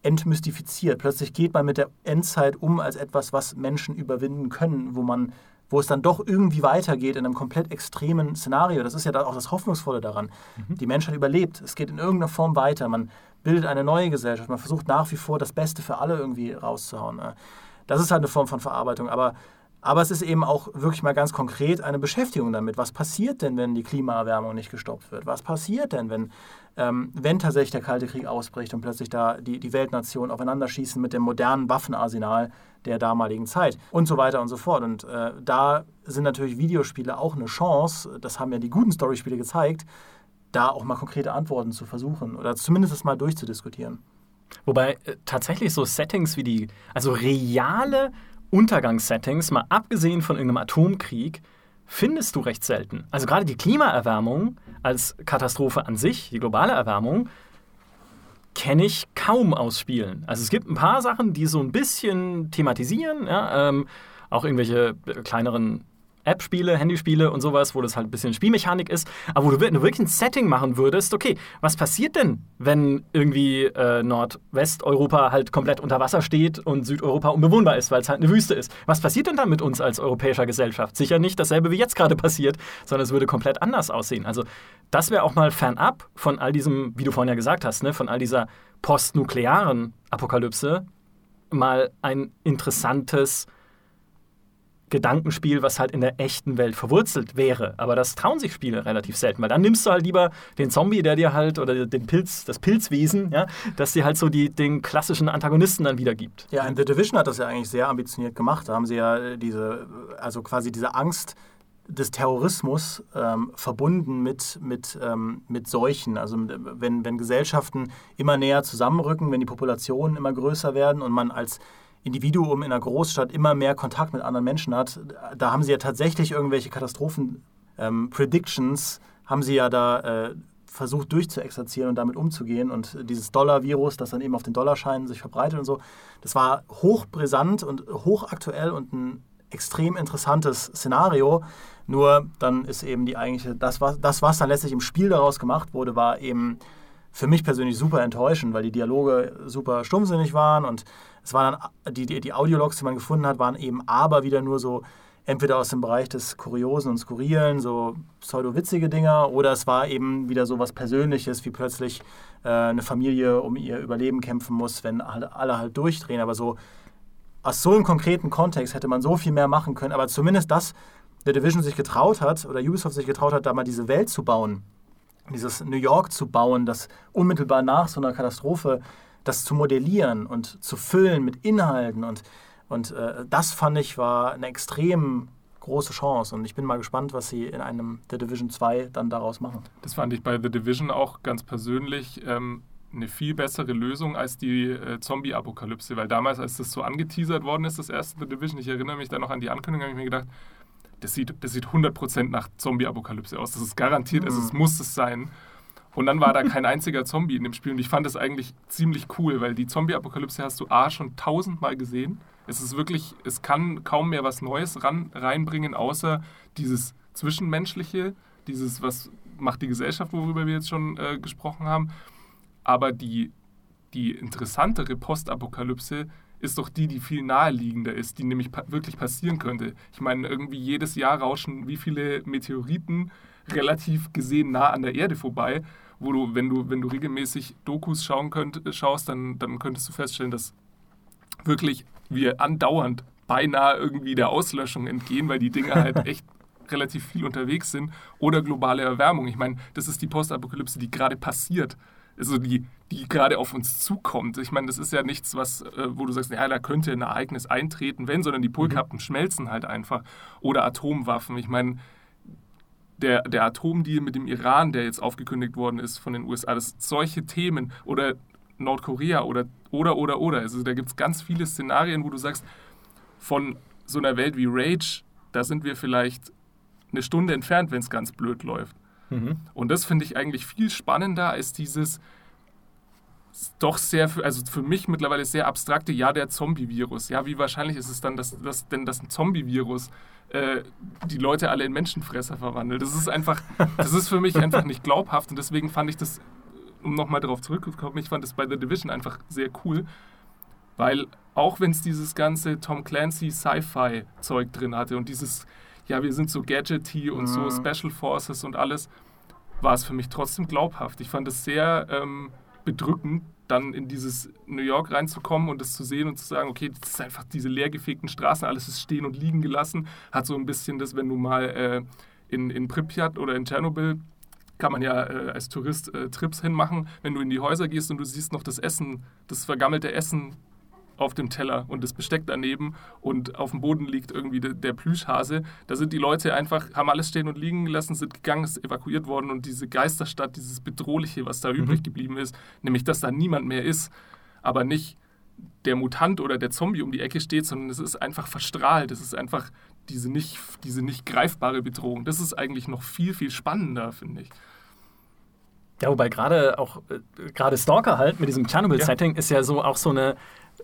entmystifiziert. Plötzlich geht man mit der Endzeit um als etwas, was Menschen überwinden können, wo man wo es dann doch irgendwie weitergeht in einem komplett extremen Szenario. Das ist ja auch das Hoffnungsvolle daran. Mhm. Die Menschheit überlebt. Es geht in irgendeiner Form weiter. Man bildet eine neue Gesellschaft. Man versucht nach wie vor das Beste für alle irgendwie rauszuhauen. Das ist halt eine Form von Verarbeitung. Aber aber es ist eben auch wirklich mal ganz konkret eine Beschäftigung damit. Was passiert denn, wenn die Klimaerwärmung nicht gestoppt wird? Was passiert denn, wenn, ähm, wenn tatsächlich der Kalte Krieg ausbricht und plötzlich da die, die Weltnationen aufeinander schießen mit dem modernen Waffenarsenal der damaligen Zeit und so weiter und so fort. Und äh, da sind natürlich Videospiele auch eine Chance, das haben ja die guten Storyspiele gezeigt, da auch mal konkrete Antworten zu versuchen oder zumindest das mal durchzudiskutieren. Wobei äh, tatsächlich so Settings wie die, also reale Untergangssettings, mal abgesehen von irgendeinem Atomkrieg, findest du recht selten. Also gerade die Klimaerwärmung als Katastrophe an sich, die globale Erwärmung, kenne ich kaum aus Spielen. Also es gibt ein paar Sachen, die so ein bisschen thematisieren, ja, ähm, auch irgendwelche kleineren App-Spiele, Handyspiele und sowas, wo das halt ein bisschen Spielmechanik ist, aber wo du wirklich ein Setting machen würdest, okay, was passiert denn, wenn irgendwie äh, Nordwesteuropa halt komplett unter Wasser steht und Südeuropa unbewohnbar ist, weil es halt eine Wüste ist? Was passiert denn dann mit uns als europäischer Gesellschaft? Sicher nicht dasselbe wie jetzt gerade passiert, sondern es würde komplett anders aussehen. Also das wäre auch mal fernab von all diesem, wie du vorhin ja gesagt hast, ne, von all dieser postnuklearen Apokalypse mal ein interessantes Gedankenspiel, was halt in der echten Welt verwurzelt wäre. Aber das trauen sich Spiele relativ selten, weil dann nimmst du halt lieber den Zombie, der dir halt, oder den Pilz, das Pilzwesen, ja, das dir halt so die, den klassischen Antagonisten dann wiedergibt. Ja, in The Division hat das ja eigentlich sehr ambitioniert gemacht. Da haben sie ja diese, also quasi diese Angst des Terrorismus ähm, verbunden mit, mit, ähm, mit Seuchen. Also wenn, wenn Gesellschaften immer näher zusammenrücken, wenn die Populationen immer größer werden und man als Individuum in einer Großstadt immer mehr Kontakt mit anderen Menschen hat, da haben sie ja tatsächlich irgendwelche Katastrophen-Predictions, ähm, haben sie ja da äh, versucht durchzuexerzieren und damit umzugehen. Und dieses Dollar-Virus, das dann eben auf den Dollarscheinen sich verbreitet und so, das war hochbrisant und hochaktuell und ein extrem interessantes Szenario. Nur dann ist eben die eigentliche, das, was, das, was dann letztlich im Spiel daraus gemacht wurde, war eben für mich persönlich super enttäuschend, weil die Dialoge super stummsinnig waren und es waren dann, die, die, die Audiologs, die man gefunden hat, waren eben aber wieder nur so entweder aus dem Bereich des Kuriosen und Skurrilen, so pseudo-witzige Dinger, oder es war eben wieder so was Persönliches, wie plötzlich äh, eine Familie um ihr Überleben kämpfen muss, wenn alle, alle halt durchdrehen. Aber so aus so einem konkreten Kontext hätte man so viel mehr machen können. Aber zumindest das, der Division sich getraut hat, oder Ubisoft sich getraut hat, da mal diese Welt zu bauen, dieses New York zu bauen, das unmittelbar nach so einer Katastrophe, das zu modellieren und zu füllen mit Inhalten und und äh, das fand ich war eine extrem große Chance und ich bin mal gespannt, was sie in einem The Division 2 dann daraus machen. Das fand ich bei The Division auch ganz persönlich ähm, eine viel bessere Lösung als die äh, Zombie-Apokalypse, weil damals, als das so angeteasert worden ist, das erste The Division, ich erinnere mich da noch an die Ankündigung, habe ich mir gedacht, das sieht, das sieht 100% nach Zombie-Apokalypse aus. Das ist garantiert, mhm. es, es muss es sein. Und dann war da kein einziger Zombie in dem Spiel. Und ich fand das eigentlich ziemlich cool, weil die Zombie-Apokalypse hast du A schon tausendmal gesehen. Es ist wirklich, es kann kaum mehr was Neues ran, reinbringen, außer dieses Zwischenmenschliche, dieses, was macht die Gesellschaft, worüber wir jetzt schon äh, gesprochen haben. Aber die, die interessantere Postapokalypse ist doch die, die viel naheliegender ist, die nämlich pa wirklich passieren könnte. Ich meine, irgendwie jedes Jahr rauschen wie viele Meteoriten relativ gesehen nah an der Erde vorbei, wo du, wenn du, wenn du regelmäßig Dokus schauen könnt, schaust, dann, dann könntest du feststellen, dass wirklich wir andauernd beinahe irgendwie der Auslöschung entgehen, weil die Dinge halt echt relativ viel unterwegs sind. Oder globale Erwärmung. Ich meine, das ist die Postapokalypse, die gerade passiert. Also die, die gerade auf uns zukommt. Ich meine, das ist ja nichts, was, äh, wo du sagst, ja, da könnte ein Ereignis eintreten, wenn, sondern die Polkappen mhm. schmelzen halt einfach. Oder Atomwaffen. Ich meine, der, der Atomdeal mit dem Iran, der jetzt aufgekündigt worden ist von den USA, das solche Themen oder Nordkorea oder oder oder oder. Also da gibt es ganz viele Szenarien, wo du sagst, von so einer Welt wie Rage, da sind wir vielleicht eine Stunde entfernt, wenn es ganz blöd läuft. Mhm. Und das finde ich eigentlich viel spannender als dieses doch sehr, also für mich mittlerweile sehr abstrakte, ja, der Zombie-Virus. Ja, wie wahrscheinlich ist es dann, dass, dass denn das ein Zombie-Virus äh, die Leute alle in Menschenfresser verwandelt? Das ist einfach, das ist für mich einfach nicht glaubhaft und deswegen fand ich das um nochmal darauf zurückzukommen, ich fand es bei The Division einfach sehr cool, weil auch wenn es dieses ganze Tom Clancy Sci-Fi-Zeug drin hatte und dieses, ja, wir sind so Gadgety und mhm. so Special Forces und alles, war es für mich trotzdem glaubhaft. Ich fand es sehr ähm, bedrückend, dann in dieses New York reinzukommen und das zu sehen und zu sagen, okay, das ist einfach diese leergefegten Straßen, alles ist stehen und liegen gelassen. Hat so ein bisschen das, wenn du mal äh, in, in Pripyat oder in Tschernobyl kann man ja äh, als Tourist äh, Trips hinmachen, wenn du in die Häuser gehst und du siehst noch das Essen, das vergammelte Essen auf dem Teller und das Besteck daneben und auf dem Boden liegt irgendwie de, der Plüschhase. Da sind die Leute einfach, haben alles stehen und liegen gelassen, sind gegangen, ist evakuiert worden und diese Geisterstadt, dieses Bedrohliche, was da mhm. übrig geblieben ist, nämlich dass da niemand mehr ist, aber nicht der Mutant oder der Zombie um die Ecke steht, sondern es ist einfach verstrahlt. Es ist einfach diese nicht, diese nicht greifbare Bedrohung. Das ist eigentlich noch viel, viel spannender, finde ich. Ja, wobei gerade auch, äh, gerade Stalker halt mit diesem Chernobyl-Setting ja. ist ja so auch so eine,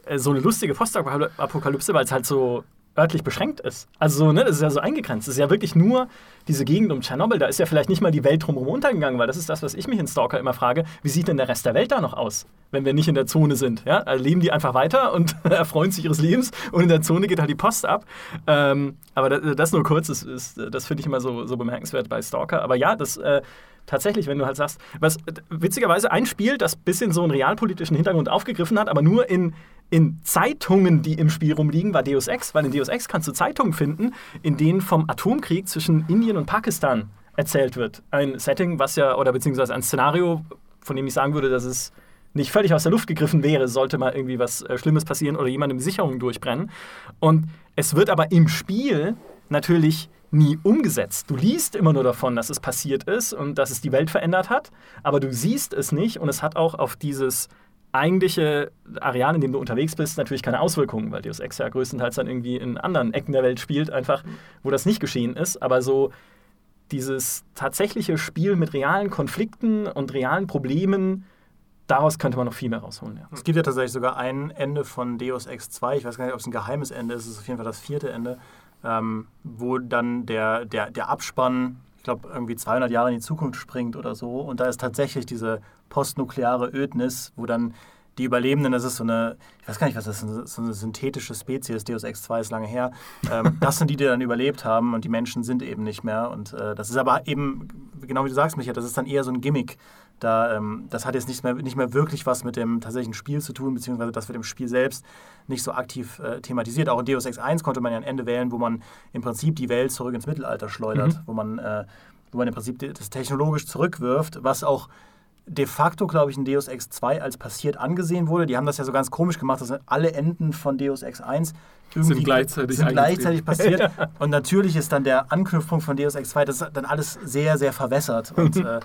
äh, so eine lustige Postapokalypse, weil es halt so örtlich beschränkt ist. Also, ne, das ist ja so eingegrenzt. Das ist ja wirklich nur diese Gegend um Tschernobyl. Da ist ja vielleicht nicht mal die Welt drumherum untergegangen, weil das ist das, was ich mich in Stalker immer frage. Wie sieht denn der Rest der Welt da noch aus, wenn wir nicht in der Zone sind? Ja? Also leben die einfach weiter und erfreuen sich ihres Lebens und in der Zone geht halt die Post ab. Ähm, aber das, das, nur kurz, das, das finde ich immer so, so bemerkenswert bei Stalker. Aber ja, das. Äh, tatsächlich, wenn du halt sagst, was witzigerweise ein Spiel, das ein bisschen so einen realpolitischen Hintergrund aufgegriffen hat, aber nur in, in Zeitungen, die im Spiel rumliegen, war Deus Ex, weil in Deus Ex kannst du Zeitungen finden, in denen vom Atomkrieg zwischen Indien und Pakistan erzählt wird. Ein Setting, was ja, oder beziehungsweise ein Szenario, von dem ich sagen würde, dass es nicht völlig aus der Luft gegriffen wäre, sollte mal irgendwie was äh, Schlimmes passieren oder jemandem Sicherungen durchbrennen. Und es wird aber im Spiel natürlich nie umgesetzt. Du liest immer nur davon, dass es passiert ist und dass es die Welt verändert hat, aber du siehst es nicht und es hat auch auf dieses eigentliche Areal, in dem du unterwegs bist, natürlich keine Auswirkungen, weil Deus Ex ja größtenteils dann irgendwie in anderen Ecken der Welt spielt, einfach wo das nicht geschehen ist. Aber so dieses tatsächliche Spiel mit realen Konflikten und realen Problemen, daraus könnte man noch viel mehr rausholen. Ja. Es gibt ja tatsächlich sogar ein Ende von Deus Ex 2, ich weiß gar nicht, ob es ein geheimes Ende ist, es ist auf jeden Fall das vierte Ende, ähm, wo dann der, der, der Abspann, ich glaube, irgendwie 200 Jahre in die Zukunft springt oder so. Und da ist tatsächlich diese postnukleare Ödnis, wo dann die Überlebenden, das ist so eine, ich weiß gar nicht, was das ist, so eine synthetische Spezies, Deus Ex 2 ist lange her. Ähm, das sind die, die dann überlebt haben und die Menschen sind eben nicht mehr. Und äh, das ist aber eben, genau wie du sagst, Micha, das ist dann eher so ein Gimmick. Da, ähm, das hat jetzt nicht mehr, nicht mehr wirklich was mit dem tatsächlichen Spiel zu tun, beziehungsweise das wird im Spiel selbst nicht so aktiv äh, thematisiert. Auch in Deus Ex 1 konnte man ja ein Ende wählen, wo man im Prinzip die Welt zurück ins Mittelalter schleudert, mhm. wo, man, äh, wo man im Prinzip das technologisch zurückwirft, was auch de facto, glaube ich, in Deus Ex 2 als passiert angesehen wurde. Die haben das ja so ganz komisch gemacht, dass alle Enden von Deus Ex 1 irgendwie sind gleichzeitig, sind gleichzeitig passiert. Und natürlich ist dann der Anknüpfpunkt von Deus Ex 2, das ist dann alles sehr, sehr verwässert. Und, äh,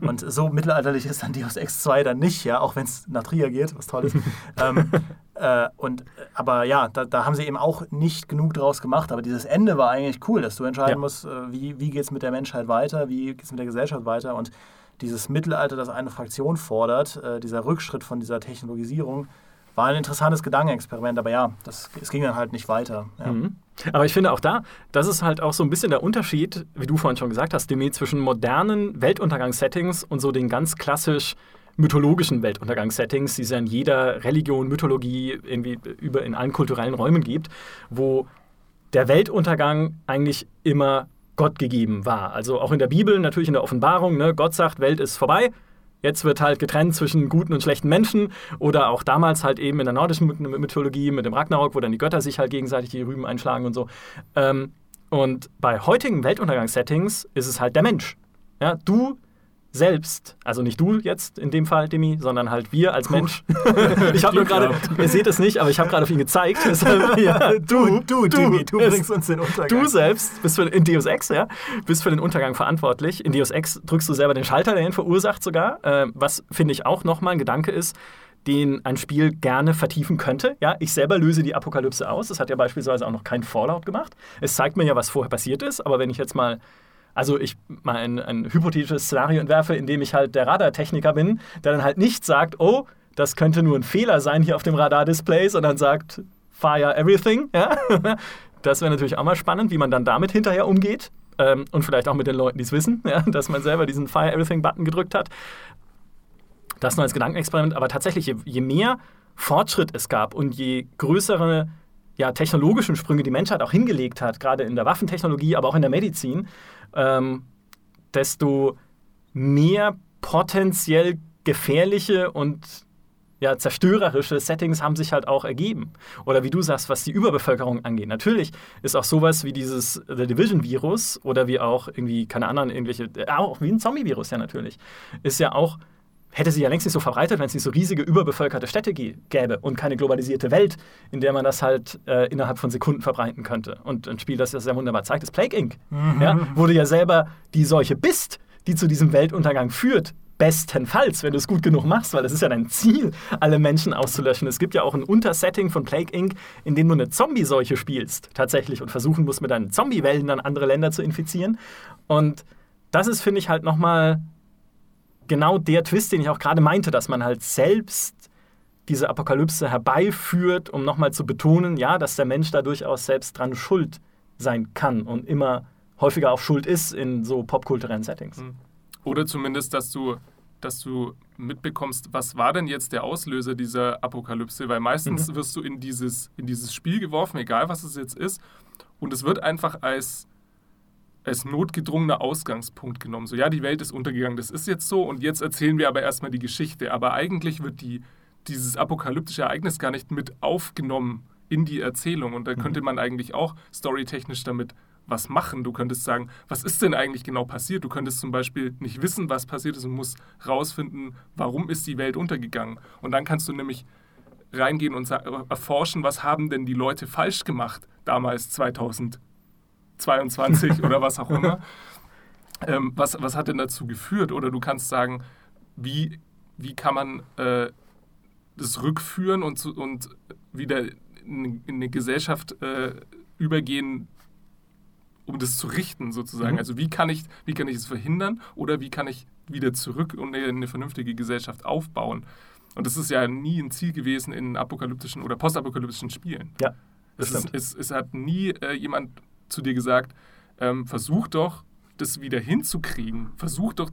und so mittelalterlich ist dann Deus Ex 2 dann nicht, ja, auch wenn es nach Trier geht, was toll ist. ähm, äh, und, aber ja, da, da, haben sie eben auch nicht genug draus gemacht. Aber dieses Ende war eigentlich cool, dass du entscheiden ja. musst, äh, wie, wie geht es mit der Menschheit weiter, wie geht es mit der Gesellschaft weiter. Und dieses Mittelalter, das eine Fraktion fordert, äh, dieser Rückschritt von dieser Technologisierung, war ein interessantes Gedankenexperiment, aber ja, das, es ging dann halt nicht weiter. Ja. Mhm. Aber ich finde auch da, das ist halt auch so ein bisschen der Unterschied, wie du vorhin schon gesagt hast, Demi, zwischen modernen Weltuntergangssettings und so den ganz klassisch mythologischen Weltuntergangssettings, die es ja in jeder Religion, Mythologie, irgendwie über in allen kulturellen Räumen gibt, wo der Weltuntergang eigentlich immer Gott gegeben war. Also auch in der Bibel, natürlich in der Offenbarung, ne, Gott sagt, Welt ist vorbei. Jetzt wird halt getrennt zwischen guten und schlechten Menschen oder auch damals halt eben in der nordischen Mythologie mit dem Ragnarok, wo dann die Götter sich halt gegenseitig die Rüben einschlagen und so. Ähm, und bei heutigen Weltuntergangssettings ist es halt der Mensch. Ja, du selbst, also nicht du jetzt in dem Fall, Demi, sondern halt wir als Mensch. ich habe nur gerade, ihr seht es nicht, aber ich habe gerade auf ihn gezeigt. ja, du, du, Demi, du bringst uns den Untergang. Du selbst bist für, in Deus Ex, ja, bist für den Untergang verantwortlich. In Deus Ex drückst du selber den Schalter, der ihn verursacht sogar. Äh, was finde ich auch nochmal ein Gedanke ist, den ein Spiel gerne vertiefen könnte. Ja, ich selber löse die Apokalypse aus. Das hat ja beispielsweise auch noch kein Fallout gemacht. Es zeigt mir ja, was vorher passiert ist, aber wenn ich jetzt mal also ich mal ein, ein hypothetisches Szenario entwerfe, in dem ich halt der Radartechniker bin, der dann halt nicht sagt, oh, das könnte nur ein Fehler sein hier auf dem Radardisplay, sondern sagt, fire everything. Ja? Das wäre natürlich auch mal spannend, wie man dann damit hinterher umgeht. Ähm, und vielleicht auch mit den Leuten, die es wissen, ja? dass man selber diesen Fire Everything-Button gedrückt hat. Das nur als Gedankenexperiment. Aber tatsächlich, je, je mehr Fortschritt es gab und je größere ja, technologischen Sprünge die Menschheit auch hingelegt hat, gerade in der Waffentechnologie, aber auch in der Medizin, ähm, desto mehr potenziell gefährliche und ja, zerstörerische Settings haben sich halt auch ergeben. Oder wie du sagst, was die Überbevölkerung angeht. Natürlich ist auch sowas wie dieses The Division-Virus oder wie auch irgendwie, keine anderen, irgendwelche, äh, auch wie ein Zombie-Virus ja natürlich, ist ja auch hätte sich ja längst nicht so verbreitet, wenn es nicht so riesige, überbevölkerte Städte gäbe und keine globalisierte Welt, in der man das halt äh, innerhalb von Sekunden verbreiten könnte. Und ein Spiel, das das sehr wunderbar zeigt, ist Plague Inc., mhm. ja, wo du ja selber die Seuche bist, die zu diesem Weltuntergang führt. Bestenfalls, wenn du es gut genug machst, weil das ist ja dein Ziel, alle Menschen auszulöschen. Es gibt ja auch ein Untersetting von Plague Inc., in dem du eine Zombie-Seuche spielst, tatsächlich, und versuchen musst, mit deinen Zombie-Wellen dann andere Länder zu infizieren. Und das ist, finde ich, halt nochmal genau der Twist, den ich auch gerade meinte, dass man halt selbst diese Apokalypse herbeiführt, um nochmal zu betonen, ja, dass der Mensch da durchaus selbst dran schuld sein kann und immer häufiger auch schuld ist in so popkulturellen Settings. Hm. Oder zumindest, dass du, dass du mitbekommst, was war denn jetzt der Auslöser dieser Apokalypse? Weil meistens mhm. wirst du in dieses, in dieses Spiel geworfen, egal was es jetzt ist, und es wird einfach als als notgedrungener Ausgangspunkt genommen. So, ja, die Welt ist untergegangen, das ist jetzt so und jetzt erzählen wir aber erstmal die Geschichte. Aber eigentlich wird die, dieses apokalyptische Ereignis gar nicht mit aufgenommen in die Erzählung. Und da mhm. könnte man eigentlich auch storytechnisch damit was machen. Du könntest sagen, was ist denn eigentlich genau passiert? Du könntest zum Beispiel nicht wissen, was passiert ist und musst rausfinden, warum ist die Welt untergegangen. Und dann kannst du nämlich reingehen und erforschen, was haben denn die Leute falsch gemacht damals 2000 22 oder was auch immer. Ähm, was, was hat denn dazu geführt? Oder du kannst sagen, wie, wie kann man äh, das rückführen und, und wieder in, in eine Gesellschaft äh, übergehen, um das zu richten sozusagen. Mhm. Also wie kann ich, wie kann ich es verhindern oder wie kann ich wieder zurück und eine, eine vernünftige Gesellschaft aufbauen? Und das ist ja nie ein Ziel gewesen in apokalyptischen oder postapokalyptischen Spielen. Ja. Das es, ist, es, es, hat nie äh, jemand zu dir gesagt, ähm, versuch doch das wieder hinzukriegen. Versuch doch,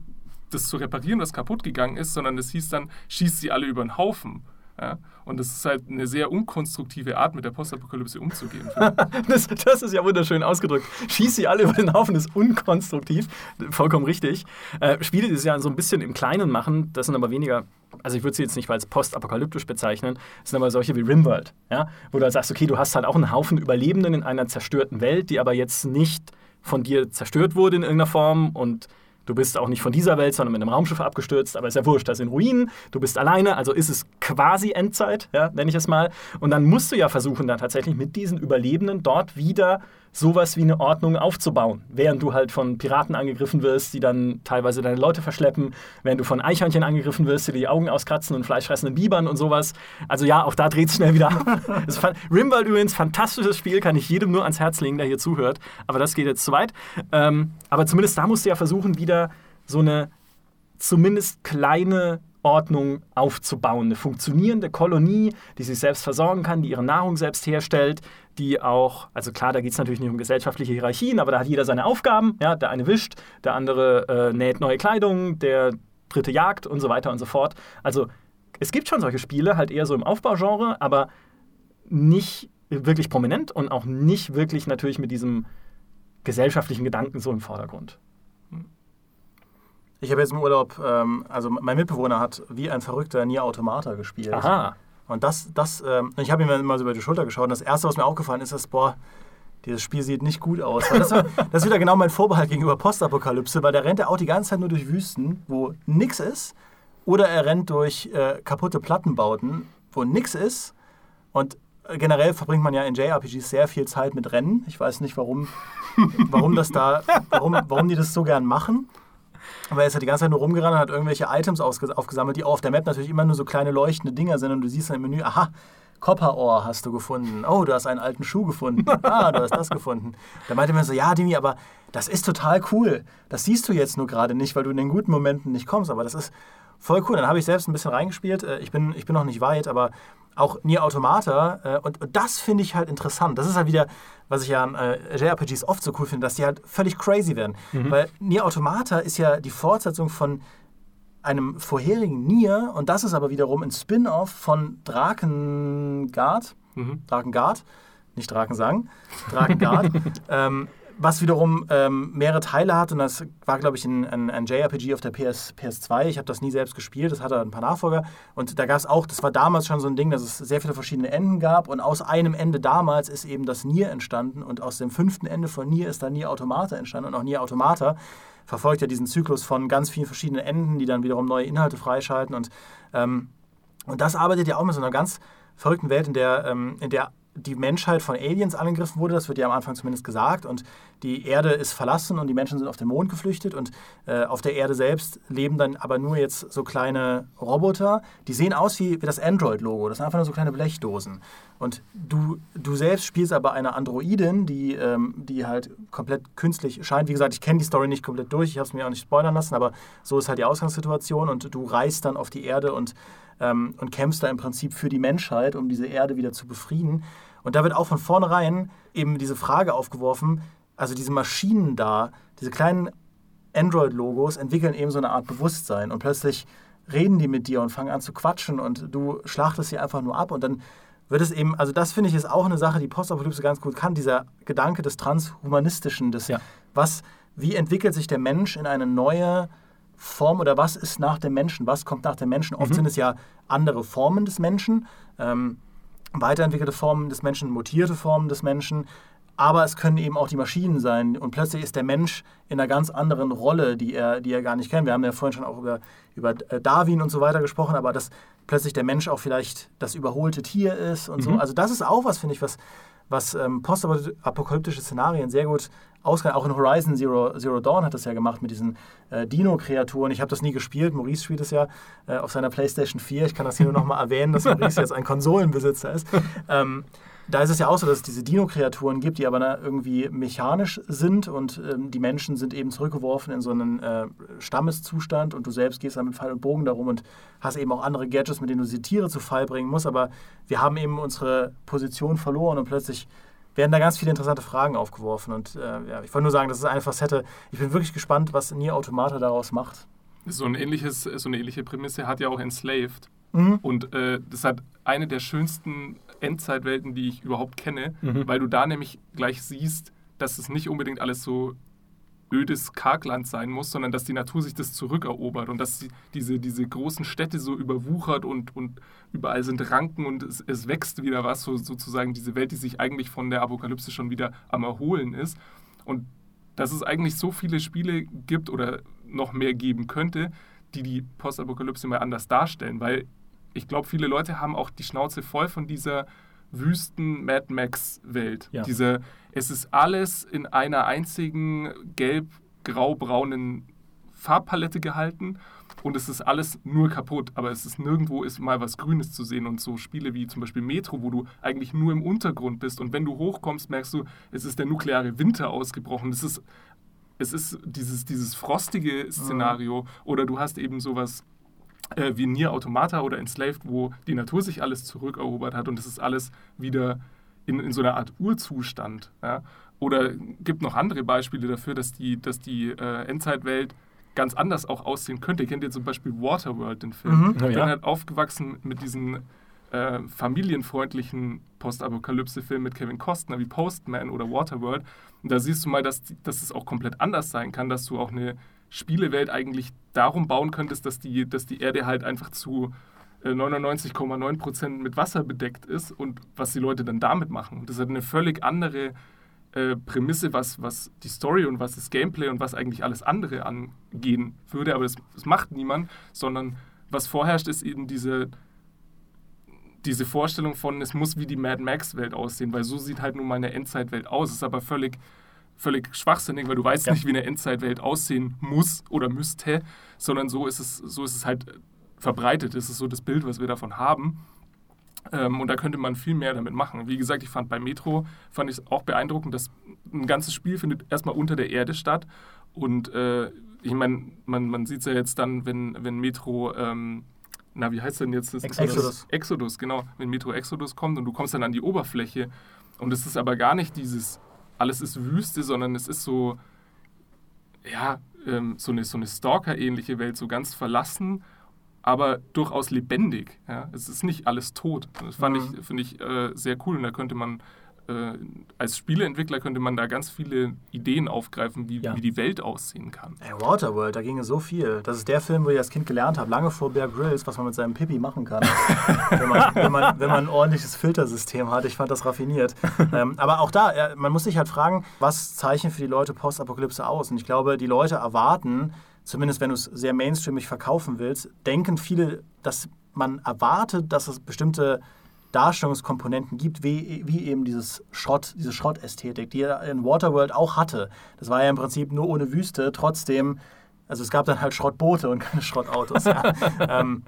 das zu reparieren, was kaputt gegangen ist, sondern es hieß dann, schießt sie alle über den Haufen. Ja? Und das ist halt eine sehr unkonstruktive Art, mit der Postapokalypse umzugehen. das, das, ist ja wunderschön ausgedrückt. Schieß sie alle über den Haufen ist unkonstruktiv. Vollkommen richtig. Äh, Spiele, die es ja so ein bisschen im Kleinen machen, das sind aber weniger, also ich würde sie jetzt nicht als postapokalyptisch bezeichnen, das sind aber solche wie Rimworld, ja? wo du halt sagst, okay, du hast halt auch einen Haufen Überlebenden in einer zerstörten Welt, die aber jetzt nicht von dir zerstört wurde in irgendeiner Form und Du bist auch nicht von dieser Welt, sondern mit einem Raumschiff abgestürzt, aber ist ja wurscht, das sind Ruinen, du bist alleine, also ist es quasi Endzeit, ja, nenne ich es mal. Und dann musst du ja versuchen, dann tatsächlich mit diesen Überlebenden dort wieder sowas wie eine Ordnung aufzubauen. Während du halt von Piraten angegriffen wirst, die dann teilweise deine Leute verschleppen, während du von Eichhörnchen angegriffen wirst, die die Augen auskratzen und fleischfressenden Bibern und sowas. Also ja, auch da dreht es schnell wieder ab. Rimworld übrigens, fantastisches Spiel, kann ich jedem nur ans Herz legen, der hier zuhört. Aber das geht jetzt zu weit. Ähm, aber zumindest da musst du ja versuchen, wieder so eine zumindest kleine Ordnung aufzubauen. Eine funktionierende Kolonie, die sich selbst versorgen kann, die ihre Nahrung selbst herstellt, die auch, also klar, da geht es natürlich nicht um gesellschaftliche Hierarchien, aber da hat jeder seine Aufgaben. Ja, der eine wischt, der andere äh, näht neue Kleidung, der dritte jagt und so weiter und so fort. Also es gibt schon solche Spiele, halt eher so im Aufbaugenre, aber nicht wirklich prominent und auch nicht wirklich natürlich mit diesem gesellschaftlichen Gedanken so im Vordergrund. Ich habe jetzt im Urlaub, ähm, also mein Mitbewohner hat wie ein Verrückter Nier Automata gespielt. Aha. Und das, das ähm, ich habe ihm immer so über die Schulter geschaut und das Erste, was mir aufgefallen ist, ist, boah, dieses Spiel sieht nicht gut aus. Das, das, ist wieder genau mein Vorbehalt gegenüber Postapokalypse, weil der rennt ja auch die ganze Zeit nur durch Wüsten, wo nichts ist, oder er rennt durch äh, kaputte Plattenbauten, wo nichts ist. Und generell verbringt man ja in JRPGs sehr viel Zeit mit Rennen. Ich weiß nicht, warum, warum das da, warum, warum die das so gern machen. Aber er ist halt die ganze Zeit nur rumgerannt und hat irgendwelche Items aufgesammelt, die auf der Map natürlich immer nur so kleine leuchtende Dinger sind. Und du siehst dann im Menü, aha, Copperohr hast du gefunden. Oh, du hast einen alten Schuh gefunden. Ah, du hast das gefunden. Da meinte man so, ja, Dimi, aber das ist total cool. Das siehst du jetzt nur gerade nicht, weil du in den guten Momenten nicht kommst. Aber das ist voll cool. Dann habe ich selbst ein bisschen reingespielt. Äh, ich bin, ich bin noch nicht weit, aber auch Nier Automata. Äh, und, und das finde ich halt interessant. Das ist halt wieder, was ich ja an äh, JRPGs oft so cool finde, dass die halt völlig crazy werden. Mhm. Weil Nier Automata ist ja die Fortsetzung von einem vorherigen Nier und das ist aber wiederum ein Spin-off von Drakengard. Mhm. Drakengard, nicht Drakensang, Drakengard. ähm, was wiederum ähm, mehrere Teile hat und das war, glaube ich, ein, ein, ein, JRPG auf der PS, PS2. Ich habe das nie selbst gespielt, das hatte ein paar Nachfolger. Und da gab es auch, das war damals schon so ein Ding, dass es sehr viele verschiedene Enden gab und aus einem Ende damals ist eben das Nier entstanden und aus dem fünften Ende von Nier ist dann Nier Automata entstanden und auch Nier Automata verfolgt ja diesen Zyklus von ganz vielen verschiedenen Enden, die dann wiederum neue Inhalte freischalten und, ähm, und das arbeitet ja auch mit so einer ganz verrückten Welt, in der, ähm, in der die Menschheit von Aliens angegriffen wurde, das wird ja am Anfang zumindest gesagt, und die Erde ist verlassen und die Menschen sind auf den Mond geflüchtet und äh, auf der Erde selbst leben dann aber nur jetzt so kleine Roboter, die sehen aus wie, wie das Android-Logo, das sind einfach nur so kleine Blechdosen. Und du, du selbst spielst aber eine Androidin, die, ähm, die halt komplett künstlich scheint. Wie gesagt, ich kenne die Story nicht komplett durch, ich habe es mir auch nicht spoilern lassen, aber so ist halt die Ausgangssituation und du reist dann auf die Erde und ähm, und kämpfst da im Prinzip für die Menschheit, um diese Erde wieder zu befrieden. Und da wird auch von vornherein eben diese Frage aufgeworfen, also diese Maschinen da, diese kleinen Android-Logos entwickeln eben so eine Art Bewusstsein und plötzlich reden die mit dir und fangen an zu quatschen und du schlachtest sie einfach nur ab und dann wird es eben, also das finde ich ist auch eine Sache, die Postapokalypse ganz gut kann, dieser Gedanke des Transhumanistischen, des ja. was, wie entwickelt sich der Mensch in eine neue Form oder was ist nach dem Menschen, was kommt nach dem Menschen. Oft mhm. sind es ja andere Formen des Menschen, ähm, weiterentwickelte Formen des Menschen, mutierte Formen des Menschen, aber es können eben auch die Maschinen sein. Und plötzlich ist der Mensch in einer ganz anderen Rolle, die er, die er gar nicht kennt. Wir haben ja vorhin schon auch über, über äh, Darwin und so weiter gesprochen, aber dass plötzlich der Mensch auch vielleicht das überholte Tier ist und mhm. so. Also das ist auch was, finde ich, was, was ähm, postapokalyptische Szenarien sehr gut ausgehen. Auch in Horizon Zero, Zero Dawn hat das ja gemacht mit diesen äh, Dino-Kreaturen. Ich habe das nie gespielt. Maurice spielt es ja äh, auf seiner PlayStation 4. Ich kann das hier nur noch mal erwähnen, dass Maurice jetzt ein Konsolenbesitzer ist. Ähm, da ist es ja auch so, dass es diese Dino-Kreaturen gibt, die aber irgendwie mechanisch sind und ähm, die Menschen sind eben zurückgeworfen in so einen äh, Stammeszustand und du selbst gehst dann mit Pfeil und Bogen darum und hast eben auch andere Gadgets, mit denen du diese Tiere zu Fall bringen musst. Aber wir haben eben unsere Position verloren und plötzlich werden da ganz viele interessante Fragen aufgeworfen. Und äh, ja, ich wollte nur sagen, das ist eine Facette. Ich bin wirklich gespannt, was Nier Automata daraus macht. So, ein ähnliches, so eine ähnliche Prämisse hat ja auch Enslaved. Mhm. Und äh, das hat eine der schönsten Endzeitwelten, die ich überhaupt kenne, Mhm. weil du da nämlich gleich siehst, dass es nicht unbedingt alles so ödes Kargland sein muss, sondern dass die Natur sich das zurückerobert und dass diese, diese großen Städte so überwuchert und, und überall sind Ranken und es, es wächst wieder was, so, sozusagen diese Welt, die sich eigentlich von der Apokalypse schon wieder am Erholen ist. Und dass es eigentlich so viele Spiele gibt oder noch mehr geben könnte, die die Postapokalypse mal anders darstellen, weil ich glaube, viele Leute haben auch die Schnauze voll von dieser wüsten Mad Max-Welt. Ja. Diese, es ist alles in einer einzigen gelb-grau-braunen Farbpalette gehalten und es ist alles nur kaputt, aber es ist nirgendwo ist mal was Grünes zu sehen und so Spiele wie zum Beispiel Metro, wo du eigentlich nur im Untergrund bist. Und wenn du hochkommst, merkst du, es ist der nukleare Winter ausgebrochen. Es ist, es ist dieses, dieses frostige Szenario. Oder du hast eben sowas äh, wie Nier Automata oder Enslaved, wo die Natur sich alles zurückerobert hat und es ist alles wieder in, in so einer Art Urzustand. Ja? Oder gibt noch andere Beispiele dafür, dass die, dass die äh, Endzeitwelt ganz anders auch aussehen könnte. Kennt ihr zum Beispiel Waterworld, den Film? Mhm. Oh, Ich ja. bin halt aufgewachsen mit diesen äh, familienfreundlichen Postapokalypse-Filmen mit Kevin Costner wie Postman oder Waterworld. Und da siehst du mal, dass, dass es auch komplett anders sein kann, dass du auch eine Spielewelt eigentlich darum bauen könntest, dass die, dass die Erde halt einfach zu äh, 99,9 Prozent mit Wasser bedeckt ist und was die Leute dann damit machen. Und das hat eine völlig andere äh, Prämisse, was, was die Story und was das Gameplay und was eigentlich alles andere angehen würde, aber das, das macht niemand, sondern was vorherrscht, ist eben diese, diese Vorstellung von, es muss wie die Mad Max-Welt aussehen, weil so sieht halt nun mal eine Endzeitwelt aus. Ist aber völlig, völlig schwachsinnig, weil du weißt Ja. nicht, wie eine Endzeitwelt aussehen muss oder müsste, sondern so ist es, so ist es halt verbreitet. Das ist so das Bild, was wir davon haben. Ähm, und da könnte man viel mehr damit machen. Wie gesagt, ich fand bei Metro fand ich es auch beeindruckend, dass ein ganzes Spiel findet erstmal unter der Erde statt. Und äh, ich meine, man, man sieht es ja jetzt dann, wenn, wenn Metro, ähm, na, wie heißt denn jetzt das? Exodus. Exodus, genau. Wenn Metro Exodus kommt und du kommst dann an die Oberfläche. Und es ist aber gar nicht dieses, alles ist Wüste, sondern es ist so, ja, ähm, so eine, so eine Stalker-ähnliche Welt, so ganz verlassen, aber durchaus lebendig. Ja? Es ist nicht alles tot. Das fand Mhm. ich, finde ich, äh, sehr cool. Und da könnte man, äh, als Spieleentwickler könnte man da ganz viele Ideen aufgreifen, wie, Ja. wie die Welt aussehen kann. Ey, Waterworld, da ging so viel. Das ist der Film, wo ich als Kind gelernt habe, lange vor Bear Grylls, was man mit seinem Pipi machen kann. wenn, man, wenn, man, wenn man ein ordentliches Filtersystem hat. Ich fand das raffiniert. ähm, aber auch da, ja, man muss sich halt fragen, was zeichnet für die Leute Postapokalypse aus? Und ich glaube, die Leute erwarten, zumindest wenn du es sehr mainstreamig verkaufen willst, denken viele, dass man erwartet, dass es bestimmte Darstellungskomponenten gibt, wie, wie eben dieses Schrott, diese Schrottästhetik, die er in Waterworld auch hatte. Das war ja im Prinzip nur ohne Wüste, trotzdem, also es gab dann halt Schrottboote und keine Schrottautos. ja. ähm,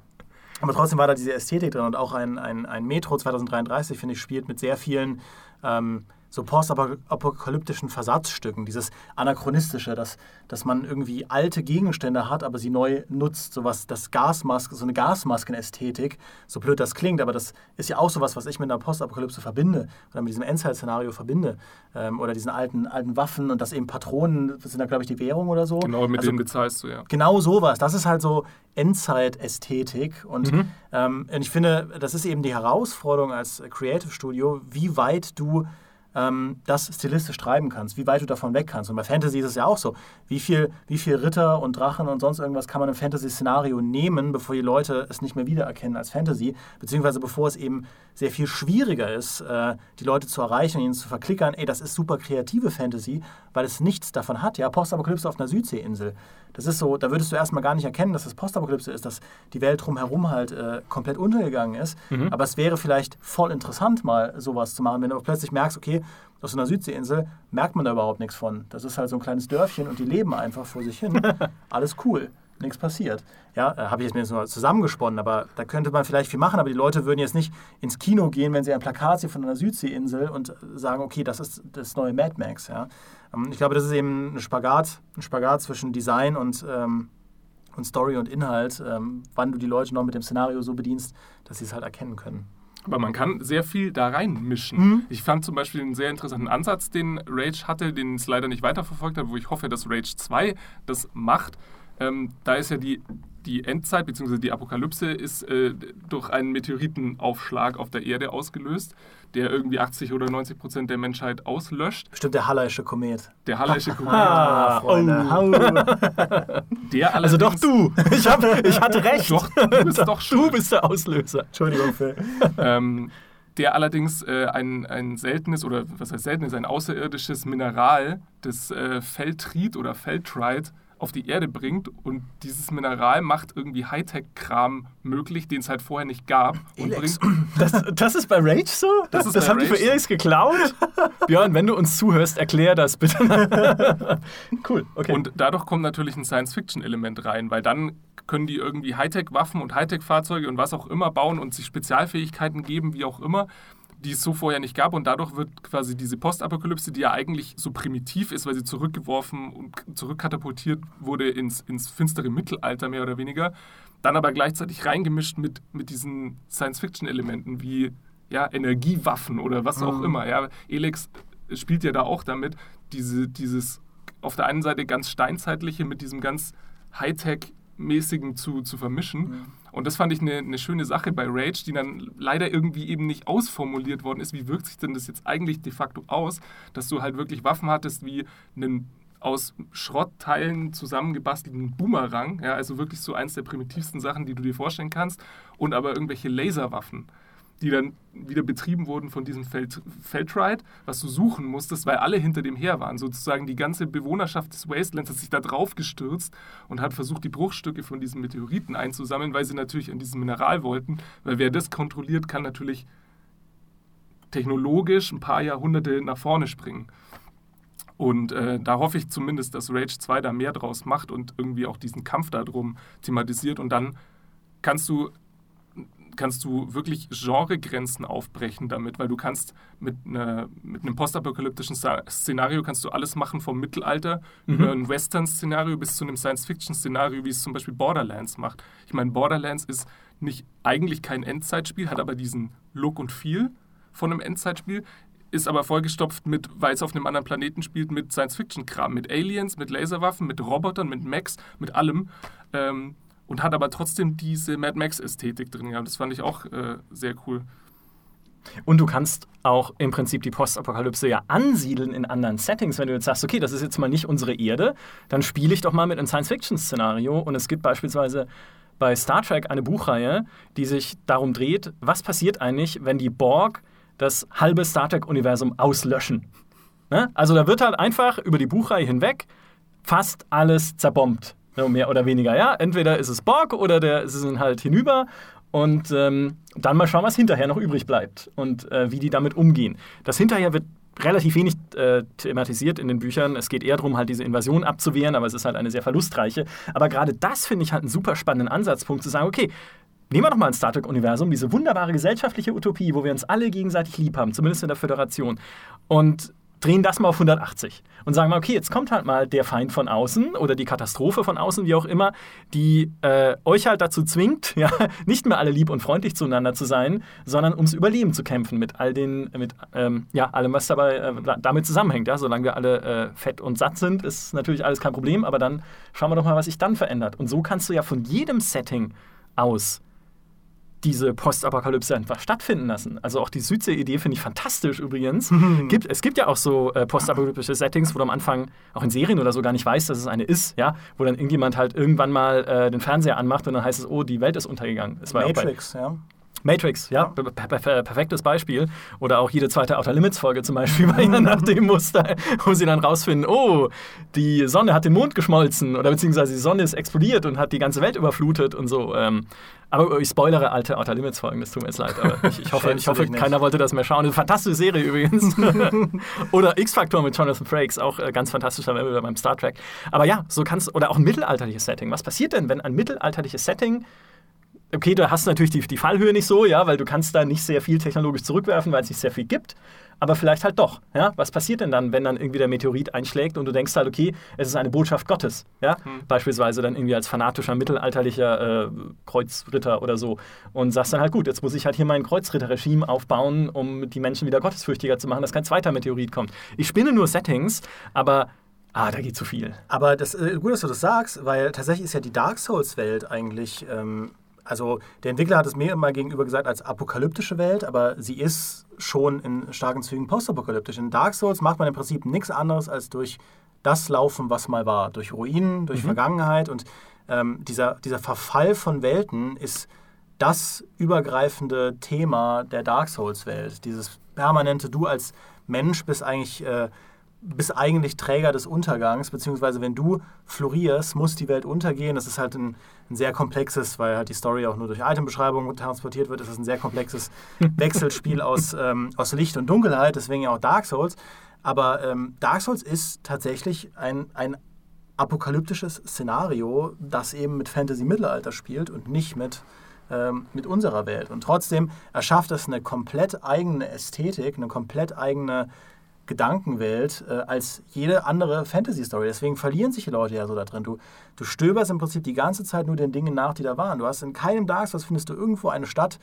aber trotzdem war da diese Ästhetik drin und auch ein, ein, ein Metro 2033, finde ich, spielt mit sehr vielen ähm, so postapokalyptischen Versatzstücken, dieses anachronistische, dass, dass man irgendwie alte Gegenstände hat, aber sie neu nutzt, sowas, das Gasmaske, so eine Gasmaskenästhetik, so blöd das klingt, aber das ist ja auch sowas, was ich mit einer Postapokalypse verbinde oder mit diesem Endzeit-Szenario verbinde ähm, oder diesen alten, alten Waffen und dass eben Patronen, das sind da glaube ich die Währung oder so. Genau, mit Also dem bezahlst du, ja. Genau sowas. Das ist halt so Endzeit-Ästhetik. Und, ähm, und ich finde, das ist eben die Herausforderung als Creative Studio, wie weit du ähm, das stilistisch treiben kannst, wie weit du davon weg kannst. Und bei Fantasy ist es ja auch so. Wie viel, wie viel Ritter und Drachen und sonst irgendwas kann man im Fantasy-Szenario nehmen, bevor die Leute es nicht mehr wiedererkennen als Fantasy, beziehungsweise bevor es eben sehr viel schwieriger ist, äh, die Leute zu erreichen und ihnen zu verklickern, ey, das ist super kreative Fantasy, weil es nichts davon hat. Ja, Postapokalypse auf einer Südseeinsel. Das ist so, da würdest du erstmal gar nicht erkennen, dass es Postapokalypse ist, dass die Welt drumherum halt äh, komplett untergegangen ist. Aber es wäre vielleicht voll interessant, mal sowas zu machen, wenn du plötzlich merkst, okay, auf so einer Südseeinsel merkt man da überhaupt nichts von. Das ist halt so ein kleines Dörfchen und die leben einfach vor sich hin. Alles cool. Nichts passiert. Ja, äh, habe ich jetzt mir jetzt nur zusammengesponnen, aber da könnte man vielleicht viel machen, aber die Leute würden jetzt nicht ins Kino gehen, wenn sie ein Plakat sehen von einer Südseeinsel und sagen, okay, das ist das neue Mad Max. Ja? Ähm, Ich glaube, das ist eben ein Spagat, ein Spagat zwischen Design und, ähm, und Story und Inhalt, ähm, wann du die Leute noch mit dem Szenario so bedienst, dass sie es halt erkennen können. Aber man kann sehr viel da reinmischen. Mhm. Ich fand zum Beispiel einen sehr interessanten Ansatz, den Rage hatte, den es leider nicht weiterverfolgt hat, wo ich hoffe, dass Rage 2 das macht. Ähm, da ist ja die, die Endzeit bzw. die Apokalypse ist äh, durch einen Meteoritenaufschlag auf der Erde ausgelöst, der irgendwie 80 oder 90 Prozent der Menschheit auslöscht. Bestimmt der Halleische Komet. Der Halleische Komet, Ah, Freunde. Der Also doch du. Ich, hab, ich hatte recht. Doch, du bist doch Du schuld. bist der Auslöser. Entschuldigung, Phil. ähm, der allerdings äh, ein, ein seltenes oder was heißt seltenes, ein außerirdisches Mineral, das äh, Feltrit oder Feltrite, auf die Erde bringt und dieses Mineral macht irgendwie Hightech-Kram möglich, den es halt vorher nicht gab. Und Elex. bringt, Das, das ist bei Rage so? Das bei haben die Rage für so. Elix geklaut? Björn, wenn du uns zuhörst, erklär das bitte. cool, okay. Und dadurch kommt natürlich ein Science-Fiction-Element rein, weil dann können die irgendwie Hightech-Waffen und Hightech-Fahrzeuge und was auch immer bauen und sich Spezialfähigkeiten geben, wie auch immer, die es so vorher nicht gab. Und dadurch wird quasi diese Postapokalypse, die ja eigentlich so primitiv ist, weil sie zurückgeworfen und zurückkatapultiert wurde ins, ins finstere Mittelalter mehr oder weniger, dann aber gleichzeitig reingemischt mit, mit diesen Science-Fiction-Elementen wie ja, Energiewaffen oder was auch immer. Ja, Elex spielt ja da auch damit, diese, dieses auf der einen Seite ganz steinzeitliche mit diesem ganz Hightech-mäßigen zu, zu vermischen. Und das fand ich eine, eine schöne Sache bei Rage, die dann leider irgendwie eben nicht ausformuliert worden ist. Wie wirkt sich denn das jetzt eigentlich de facto aus, dass du halt wirklich Waffen hattest wie einen aus Schrottteilen zusammengebastelten Boomerang, ja, also wirklich so eins der primitivsten Sachen, die du dir vorstellen kannst, und aber irgendwelche Laserwaffen, die dann wieder betrieben wurden von diesem Feld, Feldride, was du suchen musstest, weil alle hinter dem her waren. Sozusagen die ganze Bewohnerschaft des Wastelands hat sich da drauf gestürzt und hat versucht, die Bruchstücke von diesen Meteoriten einzusammeln, weil sie natürlich an diesem Mineral wollten, weil wer das kontrolliert, kann natürlich technologisch ein paar Jahrhunderte nach vorne springen. Und äh, da hoffe ich zumindest, dass Rage 2 da mehr draus macht und irgendwie auch diesen Kampf darum thematisiert. Und dann kannst du, kannst du wirklich Genregrenzen aufbrechen damit, weil du kannst mit, einer, mit einem postapokalyptischen Szenario kannst du alles machen vom Mittelalter über ein Western-Szenario bis zu einem Science-Fiction-Szenario, wie es zum Beispiel Borderlands macht. Ich meine, Borderlands ist nicht eigentlich kein Endzeitspiel, hat aber diesen Look und Feel von einem Endzeitspiel, ist aber vollgestopft mit, weil es auf einem anderen Planeten spielt, mit Science-Fiction-Kram, mit Aliens, mit Laserwaffen, mit Robotern, mit Mechs, mit allem. Ähm, und hat aber trotzdem diese Mad Max-Ästhetik drin gehabt. Das fand ich auch äh, sehr cool. Und du kannst auch im Prinzip die Postapokalypse ja ansiedeln in anderen Settings. Wenn du jetzt sagst, okay, das ist jetzt mal nicht unsere Erde, dann spiele ich doch mal mit einem Science-Fiction-Szenario. Und es gibt beispielsweise bei Star Trek eine Buchreihe, die sich darum dreht, was passiert eigentlich, wenn die Borg das halbe Star Trek-Universum auslöschen. Ne? Also da wird halt einfach über die Buchreihe hinweg fast alles zerbombt. Ne, mehr oder weniger, ja. Entweder ist es Borg oder der, sie sind halt hinüber. Und ähm, dann mal schauen, was hinterher noch übrig bleibt und äh, wie die damit umgehen. Das hinterher wird relativ wenig äh, thematisiert in den Büchern. Es geht eher darum, halt diese Invasion abzuwehren, aber es ist halt eine sehr verlustreiche. Aber gerade das finde ich halt einen super spannenden Ansatzpunkt, zu sagen, okay, Nehmen wir doch mal ein Star Trek-Universum, diese wunderbare gesellschaftliche Utopie, wo wir uns alle gegenseitig lieb haben, zumindest in der Föderation. Und drehen das mal auf 180 und sagen mal, okay, jetzt kommt halt mal der Feind von außen oder die Katastrophe von außen, wie auch immer, die äh, euch halt dazu zwingt, ja, nicht mehr alle lieb und freundlich zueinander zu sein, sondern ums Überleben zu kämpfen mit all den, mit ähm, ja, allem, was dabei äh, damit zusammenhängt. Ja, solange wir alle äh, fett und satt sind, ist natürlich alles kein Problem, aber dann schauen wir doch mal, was sich dann verändert. Und so kannst du ja von jedem Setting aus diese Postapokalypse einfach stattfinden lassen. Also auch die Südsee-Idee finde ich fantastisch übrigens. gibt, es gibt ja auch so äh, postapokalyptische Settings, wo du am Anfang auch in Serien oder so gar nicht weißt, dass es eine ist, ja, wo dann irgendjemand halt irgendwann mal äh, den Fernseher anmacht und dann heißt es, oh, die Welt ist untergegangen. Es war ja auch bei- Matrix, ja. Matrix, ja, per per per perfektes Beispiel. Oder auch jede zweite Outer Limits Folge zum Beispiel war ja nach dem Muster, wo sie dann rausfinden, oh, die Sonne hat den Mond geschmolzen oder beziehungsweise die Sonne ist explodiert und hat die ganze Welt überflutet und so. Ähm, aber ich spoilere alte Outer Limits Folgen, das tut mir jetzt leid. Aber ich, ich hoffe, ich du hoffe keiner wollte das mehr schauen. Eine fantastische Serie übrigens. oder X-Factor mit Jonathan Frakes, auch äh, ganz fantastisch da wären wir beim Star Trek. Aber ja, so kannst oder auch ein mittelalterliches Setting. Was passiert denn, wenn ein mittelalterliches Setting okay, du hast natürlich die, die Fallhöhe nicht so, ja, weil du kannst da nicht sehr viel technologisch zurückwerfen, weil es nicht sehr viel gibt. Aber vielleicht halt doch. Ja? Was passiert denn dann, wenn dann irgendwie der Meteorit einschlägt und du denkst halt, okay, es ist eine Botschaft Gottes? Ja? Hm. Beispielsweise dann irgendwie als fanatischer mittelalterlicher äh, Kreuzritter oder so. Und sagst dann halt, gut, jetzt muss ich halt hier mein Kreuzritterregime aufbauen, um die Menschen wieder gottesfürchtiger zu machen, dass kein zweiter Meteorit kommt. Ich spinne nur Settings, aber Ah, da geht zu viel. Aber das, äh, gut, dass du das sagst, weil tatsächlich ist ja die Dark Souls-Welt eigentlich ähm, also der Entwickler hat es mir immer gegenüber gesagt als apokalyptische Welt, aber sie ist schon in starken Zügen postapokalyptisch. In Dark Souls macht man im Prinzip nichts anderes als durch das laufen, was mal war. Durch Ruinen, durch mhm. Vergangenheit und ähm, dieser, dieser Verfall von Welten ist das übergreifende Thema der Dark Souls-Welt. Dieses permanente, du als Mensch bist eigentlich äh, bist eigentlich Träger des Untergangs, beziehungsweise wenn du florierst, muss die Welt untergehen. Das ist halt ein, ein sehr komplexes, weil halt die Story auch nur durch Itembeschreibungen transportiert wird, ist ein sehr komplexes Wechselspiel aus, ähm, aus Licht und Dunkelheit, deswegen ja auch Dark Souls. Aber ähm, Dark Souls ist tatsächlich ein, ein apokalyptisches Szenario, das eben mit Fantasy-Mittelalter spielt und nicht mit, ähm, mit unserer Welt. Und trotzdem erschafft es eine komplett eigene Ästhetik, eine komplett eigene Gedankenwelt äh, als jede andere Fantasy-Story. Deswegen verlieren sich die Leute ja so da drin. Du, du stöberst im Prinzip die ganze Zeit nur den Dingen nach, die da waren. Du hast in keinem Dark Souls findest du irgendwo eine Stadt,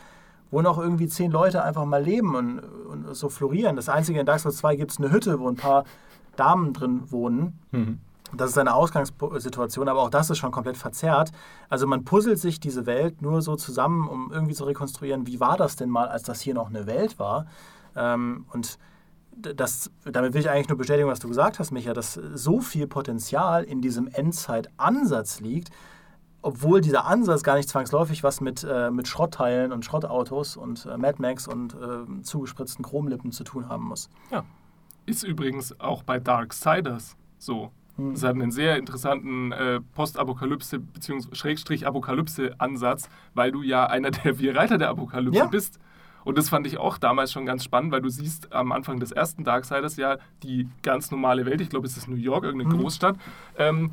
wo noch irgendwie zehn Leute einfach mal leben und, und so florieren. Das Einzige in Dark Souls 2 gibt es eine Hütte, wo ein paar Damen drin wohnen. Mhm. Das ist eine Ausgangssituation, aber auch das ist schon komplett verzerrt. Also man puzzelt sich diese Welt nur so zusammen, um irgendwie zu rekonstruieren, wie war das denn mal, als das hier noch eine Welt war. Ähm, und das, damit will ich eigentlich nur bestätigen, was du gesagt hast, Micha, dass so viel Potenzial in diesem Endzeit-Ansatz liegt, obwohl dieser Ansatz gar nicht zwangsläufig was mit, äh, mit Schrottteilen und Schrottautos und äh, Mad Max und äh, zugespritzten Chromlippen zu tun haben muss. Ja. Ist übrigens auch bei Darksiders so. Hm. Es hat einen sehr interessanten äh, Postapokalypse- bzw. Schrägstrich-Apokalypse-Ansatz, weil du ja einer der vier Reiter der Apokalypse ja. bist. Und das fand ich auch damals schon ganz spannend, weil du siehst am Anfang des ersten Darksiders ja die ganz normale Welt, ich glaube, es ist New York, irgendeine mhm. Großstadt, ähm,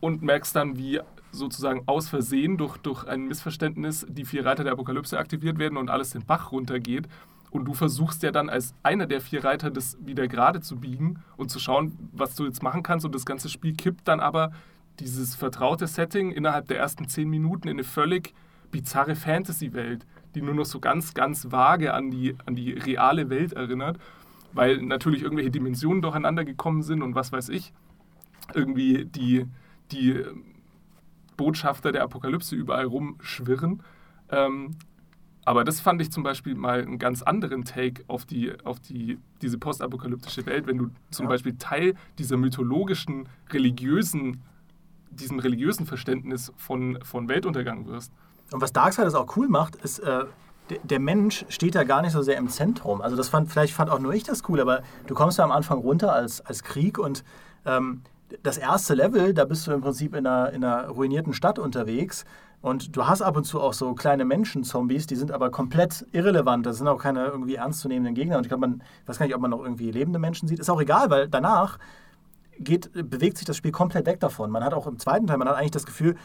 und merkst dann, wie sozusagen aus Versehen durch, durch ein Missverständnis die vier Reiter der Apokalypse aktiviert werden und alles den Bach runtergeht. Und du versuchst ja dann als einer der vier Reiter das wieder gerade zu biegen und zu schauen, was du jetzt machen kannst. Und das ganze Spiel kippt dann aber dieses vertraute Setting innerhalb der ersten zehn Minuten in eine völlig bizarre Fantasy-Welt die nur noch so ganz, ganz vage an die, an die reale Welt erinnert, weil natürlich irgendwelche Dimensionen durcheinander gekommen sind und was weiß ich. Irgendwie die, die Botschafter der Apokalypse überall rumschwirren. Ähm, aber das fand ich zum Beispiel mal einen ganz anderen Take auf, die, auf die, diese postapokalyptische Welt, wenn du zum ja. Beispiel Teil dieser mythologischen, religiösen, diesem religiösen Verständnis von, von Weltuntergang wirst. Und was Darksiders auch cool macht, ist, äh, der Mensch steht da gar nicht so sehr im Zentrum. Also das fand, vielleicht fand auch nur ich das cool, aber du kommst da am Anfang runter als, als Krieg und ähm, das erste Level, da bist du im Prinzip in einer, in einer ruinierten Stadt unterwegs und du hast ab und zu auch so kleine Menschen-Zombies, die sind aber komplett irrelevant. Das sind auch keine irgendwie ernstzunehmenden Gegner. Und ich glaube, man weiß gar nicht, ob man noch irgendwie lebende Menschen sieht. Ist auch egal, weil danach geht, bewegt sich das Spiel komplett weg davon. Man hat auch im zweiten Teil, man hat eigentlich das Gefühl,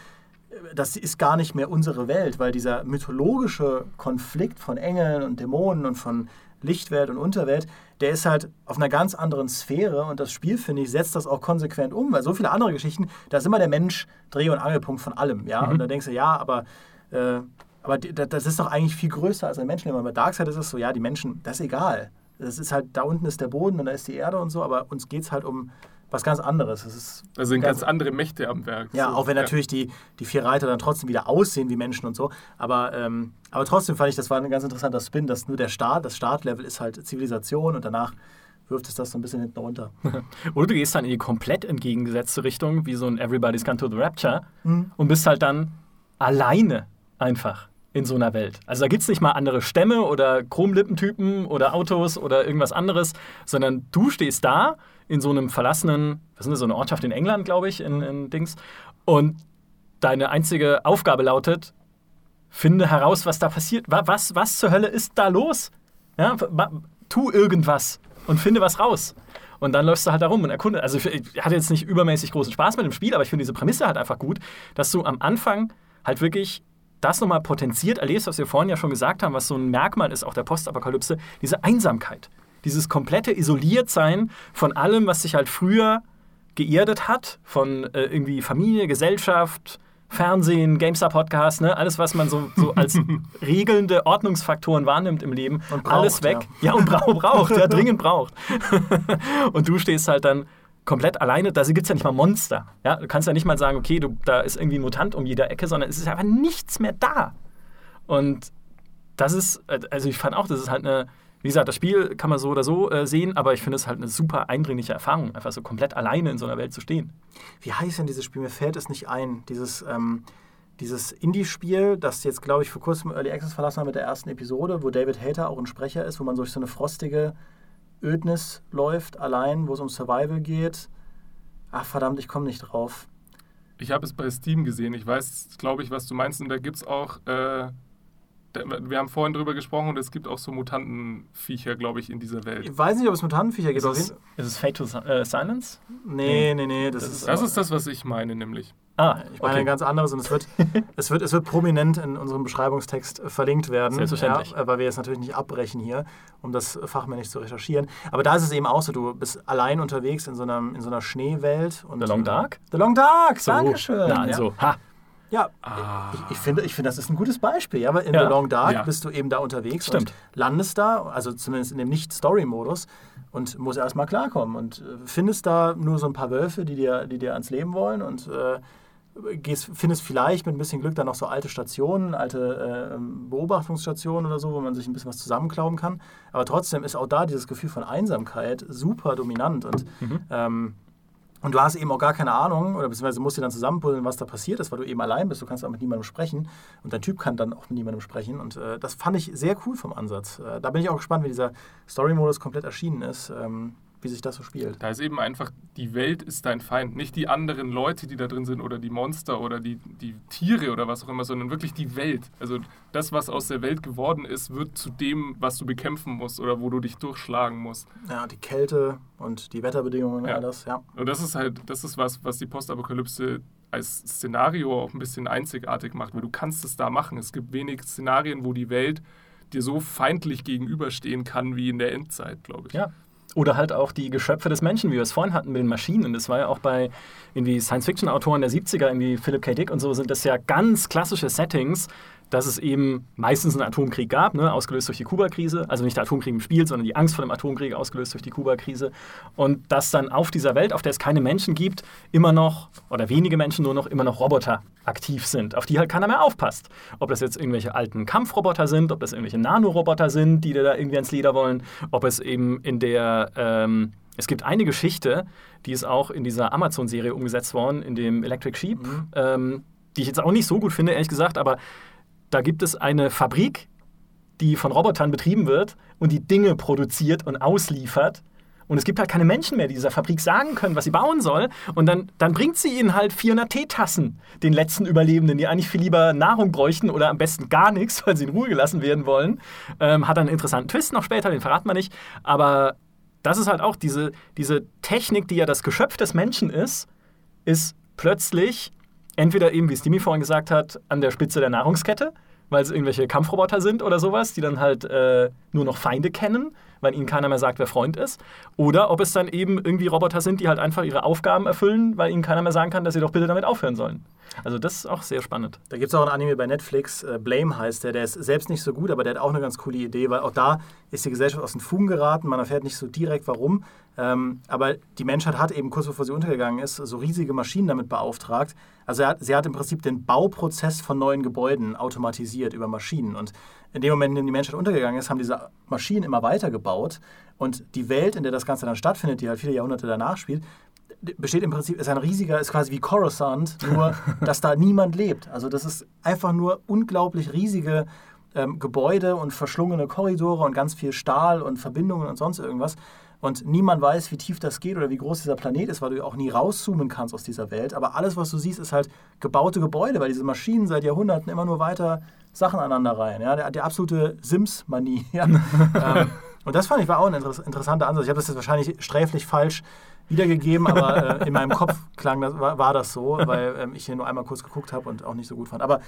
das ist gar nicht mehr unsere Welt, weil dieser mythologische Konflikt von Engeln und Dämonen und von Lichtwelt und Unterwelt, der ist halt auf einer ganz anderen Sphäre und das Spiel, finde ich, setzt das auch konsequent um, weil so viele andere Geschichten, da ist immer der Mensch Dreh- und Angelpunkt von allem, ja, mhm. und da denkst du, ja, aber, äh, aber das ist doch eigentlich viel größer als ein Menschenleben. Bei Darkseid ist es so, ja, die Menschen, das ist egal. Das ist halt, da unten ist der Boden und da ist die Erde und so, aber uns geht es halt um was ganz anderes. Es ist also sind ganz, ganz, andere Mächte am Werk. Ja, so. auch wenn ja. natürlich die, die vier Reiter dann trotzdem wieder aussehen wie Menschen und so. Aber, ähm, aber trotzdem fand ich, das war ein ganz interessanter Spin, dass nur der Start, das Startlevel ist halt Zivilisation und danach wirft es das so ein bisschen hinten runter. Oder du gehst dann in die komplett entgegengesetzte Richtung, wie so ein Everybody's Gone to the Rapture mhm. und bist halt dann alleine einfach in so einer Welt. Also da gibt es nicht mal andere Stämme oder Chromlippentypen oder Autos oder irgendwas anderes, sondern du stehst da in so einem verlassenen, was ist das, so eine Ortschaft in England, glaube ich, in, in Dings. Und deine einzige Aufgabe lautet, finde heraus, was da passiert. Was, was zur Hölle ist da los? Ja, tu irgendwas und finde was raus. Und dann läufst du halt da rum und erkunde. Also ich hatte jetzt nicht übermäßig großen Spaß mit dem Spiel, aber ich finde diese Prämisse halt einfach gut, dass du am Anfang halt wirklich das nochmal potenziert erlebst, was wir vorhin ja schon gesagt haben, was so ein Merkmal ist auch der Postapokalypse, diese Einsamkeit. Dieses komplette Isoliertsein von allem, was sich halt früher geerdet hat, von äh, irgendwie Familie, Gesellschaft, Fernsehen, GameStar-Podcast, ne? alles, was man so, so als regelnde Ordnungsfaktoren wahrnimmt im Leben, Und braucht, alles weg. Ja, und braucht, braucht ja, dringend braucht. und du stehst halt dann komplett alleine, da gibt es ja nicht mal Monster. Ja? Du kannst ja nicht mal sagen, okay, du, da ist irgendwie ein Mutant um jeder Ecke, sondern es ist einfach nichts mehr da. Und das ist, also ich fand auch, das ist halt eine, wie gesagt, das Spiel kann man so oder so äh, sehen, aber ich finde es halt eine super eindringliche Erfahrung, einfach so komplett alleine in so einer Welt zu stehen. Wie heißt denn dieses Spiel? Mir fällt es nicht ein. Dieses, ähm, dieses Indie-Spiel, das jetzt, glaube ich, vor kurzem Early Access verlassen hat mit der ersten Episode, wo David Hater auch ein Sprecher ist, wo man durch so eine frostige Ödnis läuft, allein, wo es um Survival geht. Ach verdammt, ich komme nicht drauf. Ich habe es bei Steam gesehen. Ich weiß, glaube ich, was du meinst. Und da gibt es auch, äh, wir haben vorhin drüber gesprochen, und es gibt auch so Mutantenviecher, glaube ich, in dieser Welt. Ich weiß nicht, ob es Mutantenviecher geht. Ist es, ist es Fate to Si- äh, Silence? Nee, nee, nee. Das, Das ist, Das ist das, was ich meine, nämlich. Ah, Ich meine ein ganz anderes und es wird, es, wird, es wird prominent in unserem Beschreibungstext äh, verlinkt werden. Selbstverständlich. Ja, äh, weil wir jetzt natürlich nicht abbrechen hier, um das fachmännisch zu recherchieren. Aber da ist es eben auch so, du bist allein unterwegs in so einer, in so einer Schneewelt. Und, The Long Dark? The Long Dark, So. Dankeschön. Na, also, ha. Ja, Ah. ich, ich, finde, ich finde, das ist ein gutes Beispiel. Ja, weil in Ja. The Long Dark Ja. bist du eben da unterwegs Stimmt. und landest da, also zumindest in dem Nicht-Story-Modus, und musst erstmal klarkommen. Und äh, findest da nur so ein paar Wölfe, die dir, die dir ans Leben wollen und äh, gehst, findest vielleicht mit ein bisschen Glück dann noch so alte Stationen, alte äh, Beobachtungsstationen oder so, wo man sich ein bisschen was zusammenklauen kann. Aber trotzdem ist auch da dieses Gefühl von Einsamkeit super dominant. Und ähm, und du hast eben auch gar keine Ahnung, oder beziehungsweise musst dir dann zusammenpuzzeln, was da passiert ist, weil du eben allein bist. Du kannst auch mit niemandem sprechen. Und dein Typ kann dann auch mit niemandem sprechen. Und äh, das fand ich sehr cool vom Ansatz. Äh, da bin ich auch gespannt, wie dieser Story-Modus komplett erschienen ist, ähm, wie sich das so spielt. Da ist eben einfach, die Welt ist dein Feind. Nicht die anderen Leute, die da drin sind oder die Monster oder die, die Tiere oder was auch immer, sondern wirklich die Welt. Also das, was aus der Welt geworden ist, wird zu dem, was du bekämpfen musst oder wo du dich durchschlagen musst. Ja, die Kälte und die Wetterbedingungen und Ja. alles, ja. Und das ist halt, das ist was, was die Postapokalypse als Szenario auch ein bisschen einzigartig macht, weil du kannst es da machen. Es gibt wenig Szenarien, wo die Welt dir so feindlich gegenüberstehen kann wie in der Endzeit, glaube ich. Ja. Oder halt auch die Geschöpfe des Menschen, wie wir es vorhin hatten mit den Maschinen. Das war ja auch bei irgendwie Science-Fiction-Autoren der 70er, irgendwie Philip K. Dick und so, sind das ja ganz klassische Settings, dass es eben meistens einen Atomkrieg gab, ne, ausgelöst durch die Kuba-Krise. Also nicht der Atomkrieg im Spiel, sondern die Angst vor dem Atomkrieg, ausgelöst durch die Kuba-Krise. Und dass dann auf dieser Welt, auf der es keine Menschen gibt, immer noch, oder wenige Menschen nur noch, immer noch Roboter aktiv sind, auf die halt keiner mehr aufpasst. Ob das jetzt irgendwelche alten Kampfroboter sind, ob das irgendwelche Nanoroboter sind, die da irgendwie ans Leder wollen, ob es eben in der, ähm, es gibt eine Geschichte, die ist auch in dieser Amazon-Serie umgesetzt worden, in dem Electric Sheep, ähm, die ich jetzt auch nicht so gut finde, ehrlich gesagt, aber da gibt es eine Fabrik, die von Robotern betrieben wird und die Dinge produziert und ausliefert. Und es gibt halt keine Menschen mehr, die dieser Fabrik sagen können, was sie bauen soll. Und dann, dann bringt sie ihnen halt 400 Teetassen, den letzten Überlebenden, die eigentlich viel lieber Nahrung bräuchten oder am besten gar nichts, weil sie in Ruhe gelassen werden wollen. Ähm, hat einen interessanten Twist noch später, den verraten wir nicht. Aber das ist halt auch diese, diese Technik, die ja das Geschöpf des Menschen ist, ist plötzlich entweder eben, wie Stimi vorhin gesagt hat, an der Spitze der Nahrungskette, weil es irgendwelche Kampfroboter sind oder sowas, die dann halt äh, nur noch Feinde kennen, weil ihnen keiner mehr sagt, wer Freund ist. Oder ob es dann eben irgendwie Roboter sind, die halt einfach ihre Aufgaben erfüllen, weil ihnen keiner mehr sagen kann, dass sie doch bitte damit aufhören sollen. Also das ist auch sehr spannend. Da gibt es auch einen Anime bei Netflix, äh, Blame heißt der, der ist selbst nicht so gut, aber der hat auch eine ganz coole Idee, weil auch da ist die Gesellschaft aus den Fugen geraten, man erfährt nicht so direkt warum, ähm, aber die Menschheit hat eben kurz bevor sie untergegangen ist, so riesige Maschinen damit beauftragt. Also hat, sie hat im Prinzip den Bauprozess von neuen Gebäuden automatisiert über Maschinen. Und in dem Moment, in dem die Menschheit untergegangen ist, haben diese Maschinen immer weiter gebaut und die Welt, in der das Ganze dann stattfindet, die halt viele Jahrhunderte danach spielt, besteht im Prinzip, ist ein riesiger, ist quasi wie Coruscant, nur dass da niemand lebt. Also das ist einfach nur unglaublich riesige ähm, Gebäude und verschlungene Korridore und ganz viel Stahl und Verbindungen und sonst irgendwas. Und niemand weiß, wie tief das geht oder wie groß dieser Planet ist, weil du auch nie rauszoomen kannst aus dieser Welt. Aber alles, was du siehst, ist halt gebaute Gebäude, weil diese Maschinen seit Jahrhunderten immer nur weiter Sachen aneinander reihen. Ja? Der, der absolute Sims-Manie. Ja? ähm, und das fand ich war auch ein inter interessanter Ansatz. Ich habe das jetzt wahrscheinlich sträflich falsch wiedergegeben, aber äh, in meinem Kopf klang das, war, war das so, weil ähm, ich hier nur einmal kurz geguckt habe und auch nicht so gut fand. Aber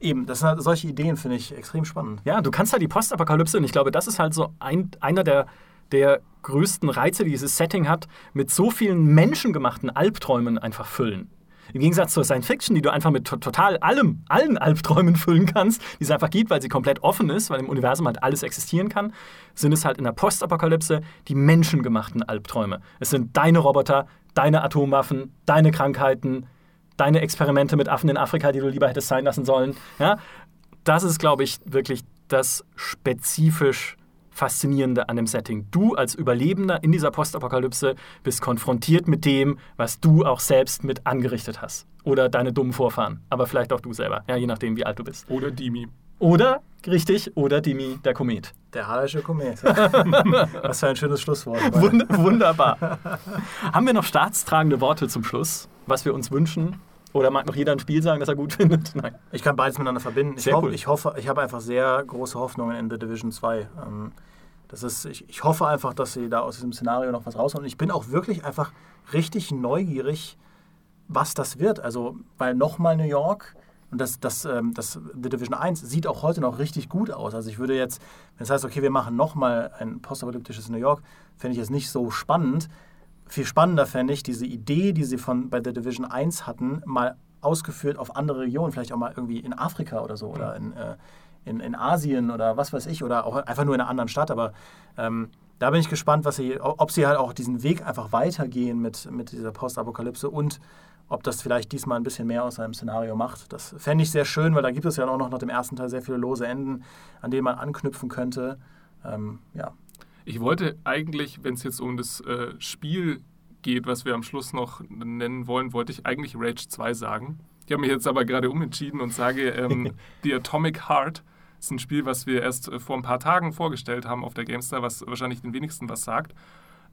Eben, das sind halt, solche Ideen finde ich extrem spannend. Ja, du kannst halt die Postapokalypse, und ich glaube, das ist halt so ein, einer der, der größten Reize, die dieses Setting hat, mit so vielen menschengemachten Albträumen einfach füllen. Im Gegensatz zur Science Fiction, die du einfach mit to total allem, allen Albträumen füllen kannst, die es einfach gibt, weil sie komplett offen ist, weil im Universum halt alles existieren kann, sind es halt in der Postapokalypse die menschengemachten Albträume. Es sind deine Roboter, deine Atomwaffen, deine Krankheiten, deine Experimente mit Affen in Afrika, die du lieber hättest sein lassen sollen. Ja? Das ist, glaube ich, wirklich das spezifisch Faszinierende an dem Setting. Du als Überlebender in dieser Postapokalypse bist konfrontiert mit dem, was du auch selbst mit angerichtet hast. Oder deine dummen Vorfahren. Aber vielleicht auch du selber. Ja, je nachdem, wie alt du bist. Oder Dimi. Oder, richtig, oder Dimi, der Komet. Der Hallische Komet. Was für ein schönes Schlusswort. Wund wunderbar. Haben wir noch staatstragende Worte zum Schluss, was wir uns wünschen? Oder mag noch jeder ein Spiel sagen, das er gut findet? Nein. Ich kann beides miteinander verbinden. Ich, Sehr hoff, cool. ich hoffe, ich habe einfach sehr große Hoffnungen in The Division 2. Ähm, das ist, ich, ich hoffe einfach, dass sie da aus diesem Szenario noch was rausholen. Und ich bin auch wirklich einfach richtig neugierig, was das wird. Also, weil nochmal New York und das, das, ähm, das The Division 1 sieht auch heute noch richtig gut aus. Also ich würde jetzt, wenn es heißt, okay, wir machen nochmal ein postapokalyptisches New York, fände ich es nicht so spannend. Viel spannender fände ich diese Idee, die sie von, bei The Division 1 hatten, mal ausgeführt auf andere Regionen, vielleicht auch mal irgendwie in Afrika oder so oder in, äh, in, in Asien oder was weiß ich oder auch einfach nur in einer anderen Stadt. Aber ähm, da bin ich gespannt, was sie, ob sie halt auch diesen Weg einfach weitergehen mit, mit dieser Postapokalypse und ob das vielleicht diesmal ein bisschen mehr aus seinem Szenario macht. Das fände ich sehr schön, weil da gibt es ja auch noch nach dem ersten Teil sehr viele lose Enden, an denen man anknüpfen könnte. Ähm, ja. Ich wollte eigentlich, wenn es jetzt um das äh, Spiel geht, was wir am Schluss noch nennen wollen, wollte ich eigentlich Rage 2 sagen. Ich habe mich jetzt aber gerade umentschieden und sage, ähm, The Atomic Heart ist ein Spiel, was wir erst äh, vor ein paar Tagen vorgestellt haben auf der GameStar, was wahrscheinlich den wenigsten was sagt.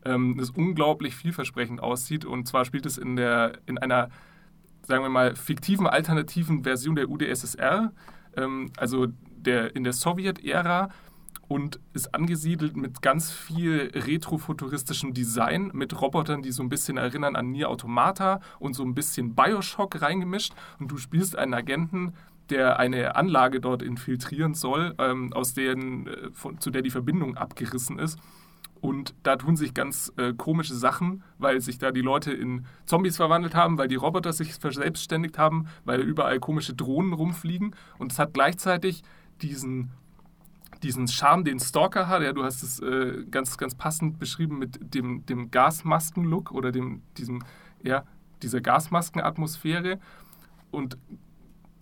Ähm, das unglaublich vielversprechend aussieht und zwar spielt es in, der, in einer, sagen wir mal, fiktiven, alternativen Version der UdSSR, ähm, also der, in der Sowjet-Ära und ist angesiedelt mit ganz viel retrofuturistischem Design, mit Robotern, die so ein bisschen erinnern an Nier Automata und so ein bisschen Bioshock reingemischt. Und du spielst einen Agenten, der eine Anlage dort infiltrieren soll, ähm, aus deren, äh, von, zu der die Verbindung abgerissen ist. Und da tun sich ganz äh, komische Sachen, weil sich da die Leute in Zombies verwandelt haben, weil die Roboter sich verselbstständigt haben, weil überall komische Drohnen rumfliegen. Und es hat gleichzeitig diesen diesen Charme, den Stalker hat. Ja, du hast es äh, ganz, ganz passend beschrieben mit dem, dem Gasmasken-Look oder dem, diesem, ja, dieser Gasmaskenatmosphäre und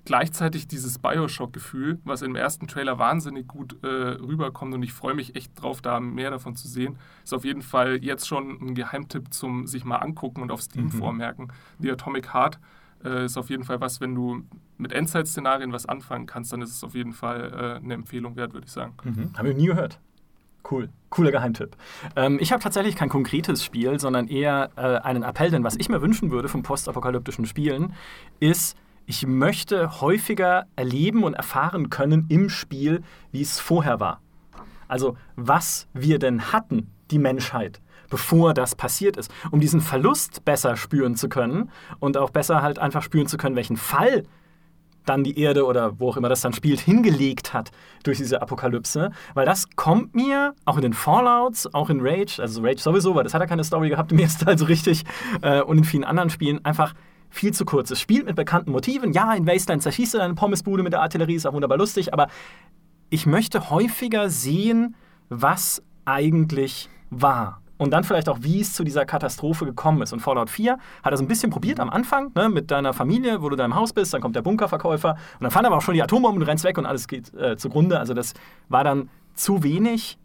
gleichzeitig dieses Bioshock-Gefühl, was im ersten Trailer wahnsinnig gut äh, rüberkommt und ich freue mich echt drauf, da mehr davon zu sehen. Ist auf jeden Fall jetzt schon ein Geheimtipp zum sich mal angucken und auf Steam Mhm. vormerken. The Atomic Heart äh, ist auf jeden Fall was, wenn du mit Endzeit-Szenarien was anfangen kannst, dann ist es auf jeden Fall äh, eine Empfehlung wert, würde ich sagen. Mhm. Haben wir nie gehört. Cool. Cooler Geheimtipp. Ähm, ich habe tatsächlich kein konkretes Spiel, sondern eher äh, einen Appell, denn was ich mir wünschen würde von postapokalyptischen Spielen, ist, ich möchte häufiger erleben und erfahren können im Spiel, wie es vorher war. Also, was wir denn hatten, die Menschheit, bevor das passiert ist, um diesen Verlust besser spüren zu können und auch besser halt einfach spüren zu können, welchen Fall dann die Erde oder wo auch immer das dann spielt, hingelegt hat durch diese Apokalypse. Weil das kommt mir auch in den Fallouts, auch in Rage, also Rage sowieso, weil das hat ja keine Story gehabt im ersten Teil so richtig, äh, und in vielen anderen Spielen einfach viel zu kurz. Es spielt mit bekannten Motiven. Ja, in Wasteland zerschießt du deine Pommesbude mit der Artillerie, ist auch wunderbar lustig, aber ich möchte häufiger sehen, was eigentlich war. Und dann vielleicht auch, wie es zu dieser Katastrophe gekommen ist. Und Fallout 4 hat das ein bisschen probiert am Anfang, ne, mit deiner Familie, wo du da im Haus bist, dann kommt der Bunkerverkäufer und dann fallen aber auch schon die Atombomben, du rennst weg und alles geht äh, zugrunde. Also das war dann zu wenig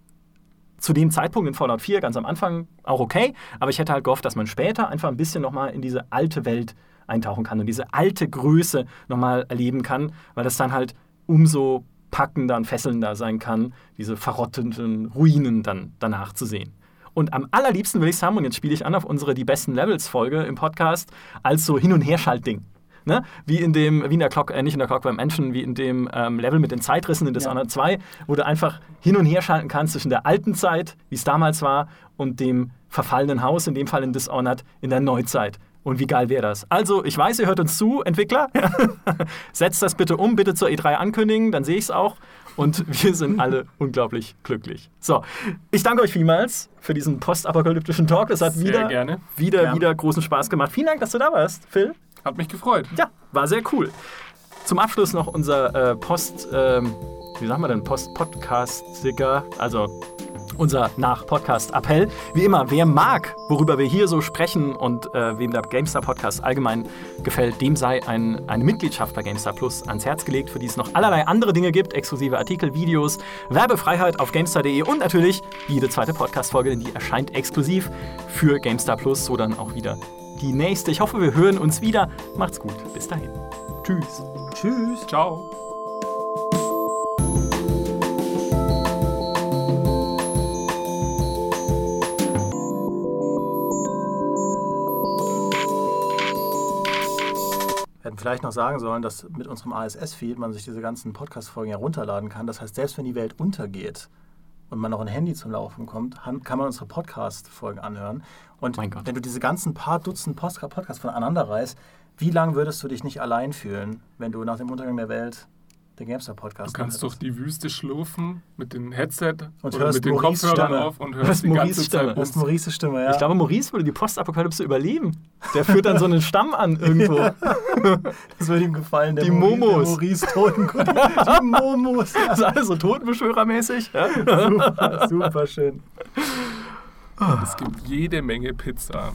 zu dem Zeitpunkt in Fallout 4, ganz am Anfang, auch okay. Aber ich hätte halt gehofft, dass man später einfach ein bisschen nochmal in diese alte Welt eintauchen kann und diese alte Größe nochmal erleben kann, weil das dann halt umso packender und fesselnder sein kann, diese verrotteten Ruinen dann danach zu sehen. Und am allerliebsten will ich es haben, und jetzt spiele ich an auf unsere Die besten Levels-Folge im Podcast, als so Hin- und Herschaltding. Ne? Wie in dem, wie in der Clock, äh, nicht in der Clockwork Mansion, wie in dem ähm, Level mit den Zeitrissen in Dishonored 2, wo du einfach hin und her schalten kannst zwischen der alten Zeit, wie es damals war, und dem verfallenen Haus, in dem Fall in Dishonored, in der Neuzeit. Und wie geil wäre das? Also, ich weiß, ihr hört uns zu, Entwickler. Setzt das bitte um, bitte zur E3 ankündigen, dann sehe ich es auch. Und wir sind alle unglaublich glücklich. So, ich danke euch vielmals für diesen postapokalyptischen Talk. Es hat Sehr wieder, gerne. wieder, Gern. wieder großen Spaß gemacht. Vielen Dank, dass du da warst, Phil. Hat mich gefreut. Ja, war sehr cool. Zum Abschluss noch unser äh, Post, ähm, wie sagen wir denn, Post-Podcast-Sticker, also unser Nach-Podcast-Appell. Wie immer, wer mag, worüber wir hier so sprechen und äh, wem der GameStar-Podcast allgemein gefällt, dem sei ein, eine Mitgliedschaft bei GameStar Plus ans Herz gelegt, für die es noch allerlei andere Dinge gibt, exklusive Artikel, Videos, Werbefreiheit auf GameStar.de und natürlich jede zweite Podcast-Folge, denn die erscheint exklusiv für GameStar Plus, so dann auch wieder die nächste. Ich hoffe, wir hören uns wieder. Macht's gut. Bis dahin. Tschüss. Tschüss. Ciao. Hätten vielleicht noch sagen sollen, dass mit unserem ASS-Feed man sich diese ganzen Podcast-Folgen ja runterladen kann. Das heißt, selbst wenn die Welt untergeht und man noch ein Handy zum Laufen kommt, kann man unsere Podcast-Folgen anhören. Und wenn du diese ganzen paar Dutzend Podcasts voneinander reißt, wie lange würdest du dich nicht allein fühlen, wenn du nach dem Untergang der Welt den GameStar-Podcast Du kannst durch die Wüste schlurfen mit dem Headset Und oder hörst mit den Maurice Kopfhörern Stimme. auf und Hörst hörst die Maurice ganze Stimme. Zeit Das ist. Maurices Stimme, ja. Ich glaube, Maurice würde die Postapokalypse überleben. Der führt dann so einen Stamm an irgendwo. das würde ihm gefallen. Der Die Maurice- Momos. Der Maurice Totenkopf. Die Momos. Ja. Das ist alles so Totenbeschwörermäßig. Ja? Super, super schön. Es gibt jede Menge Pizza.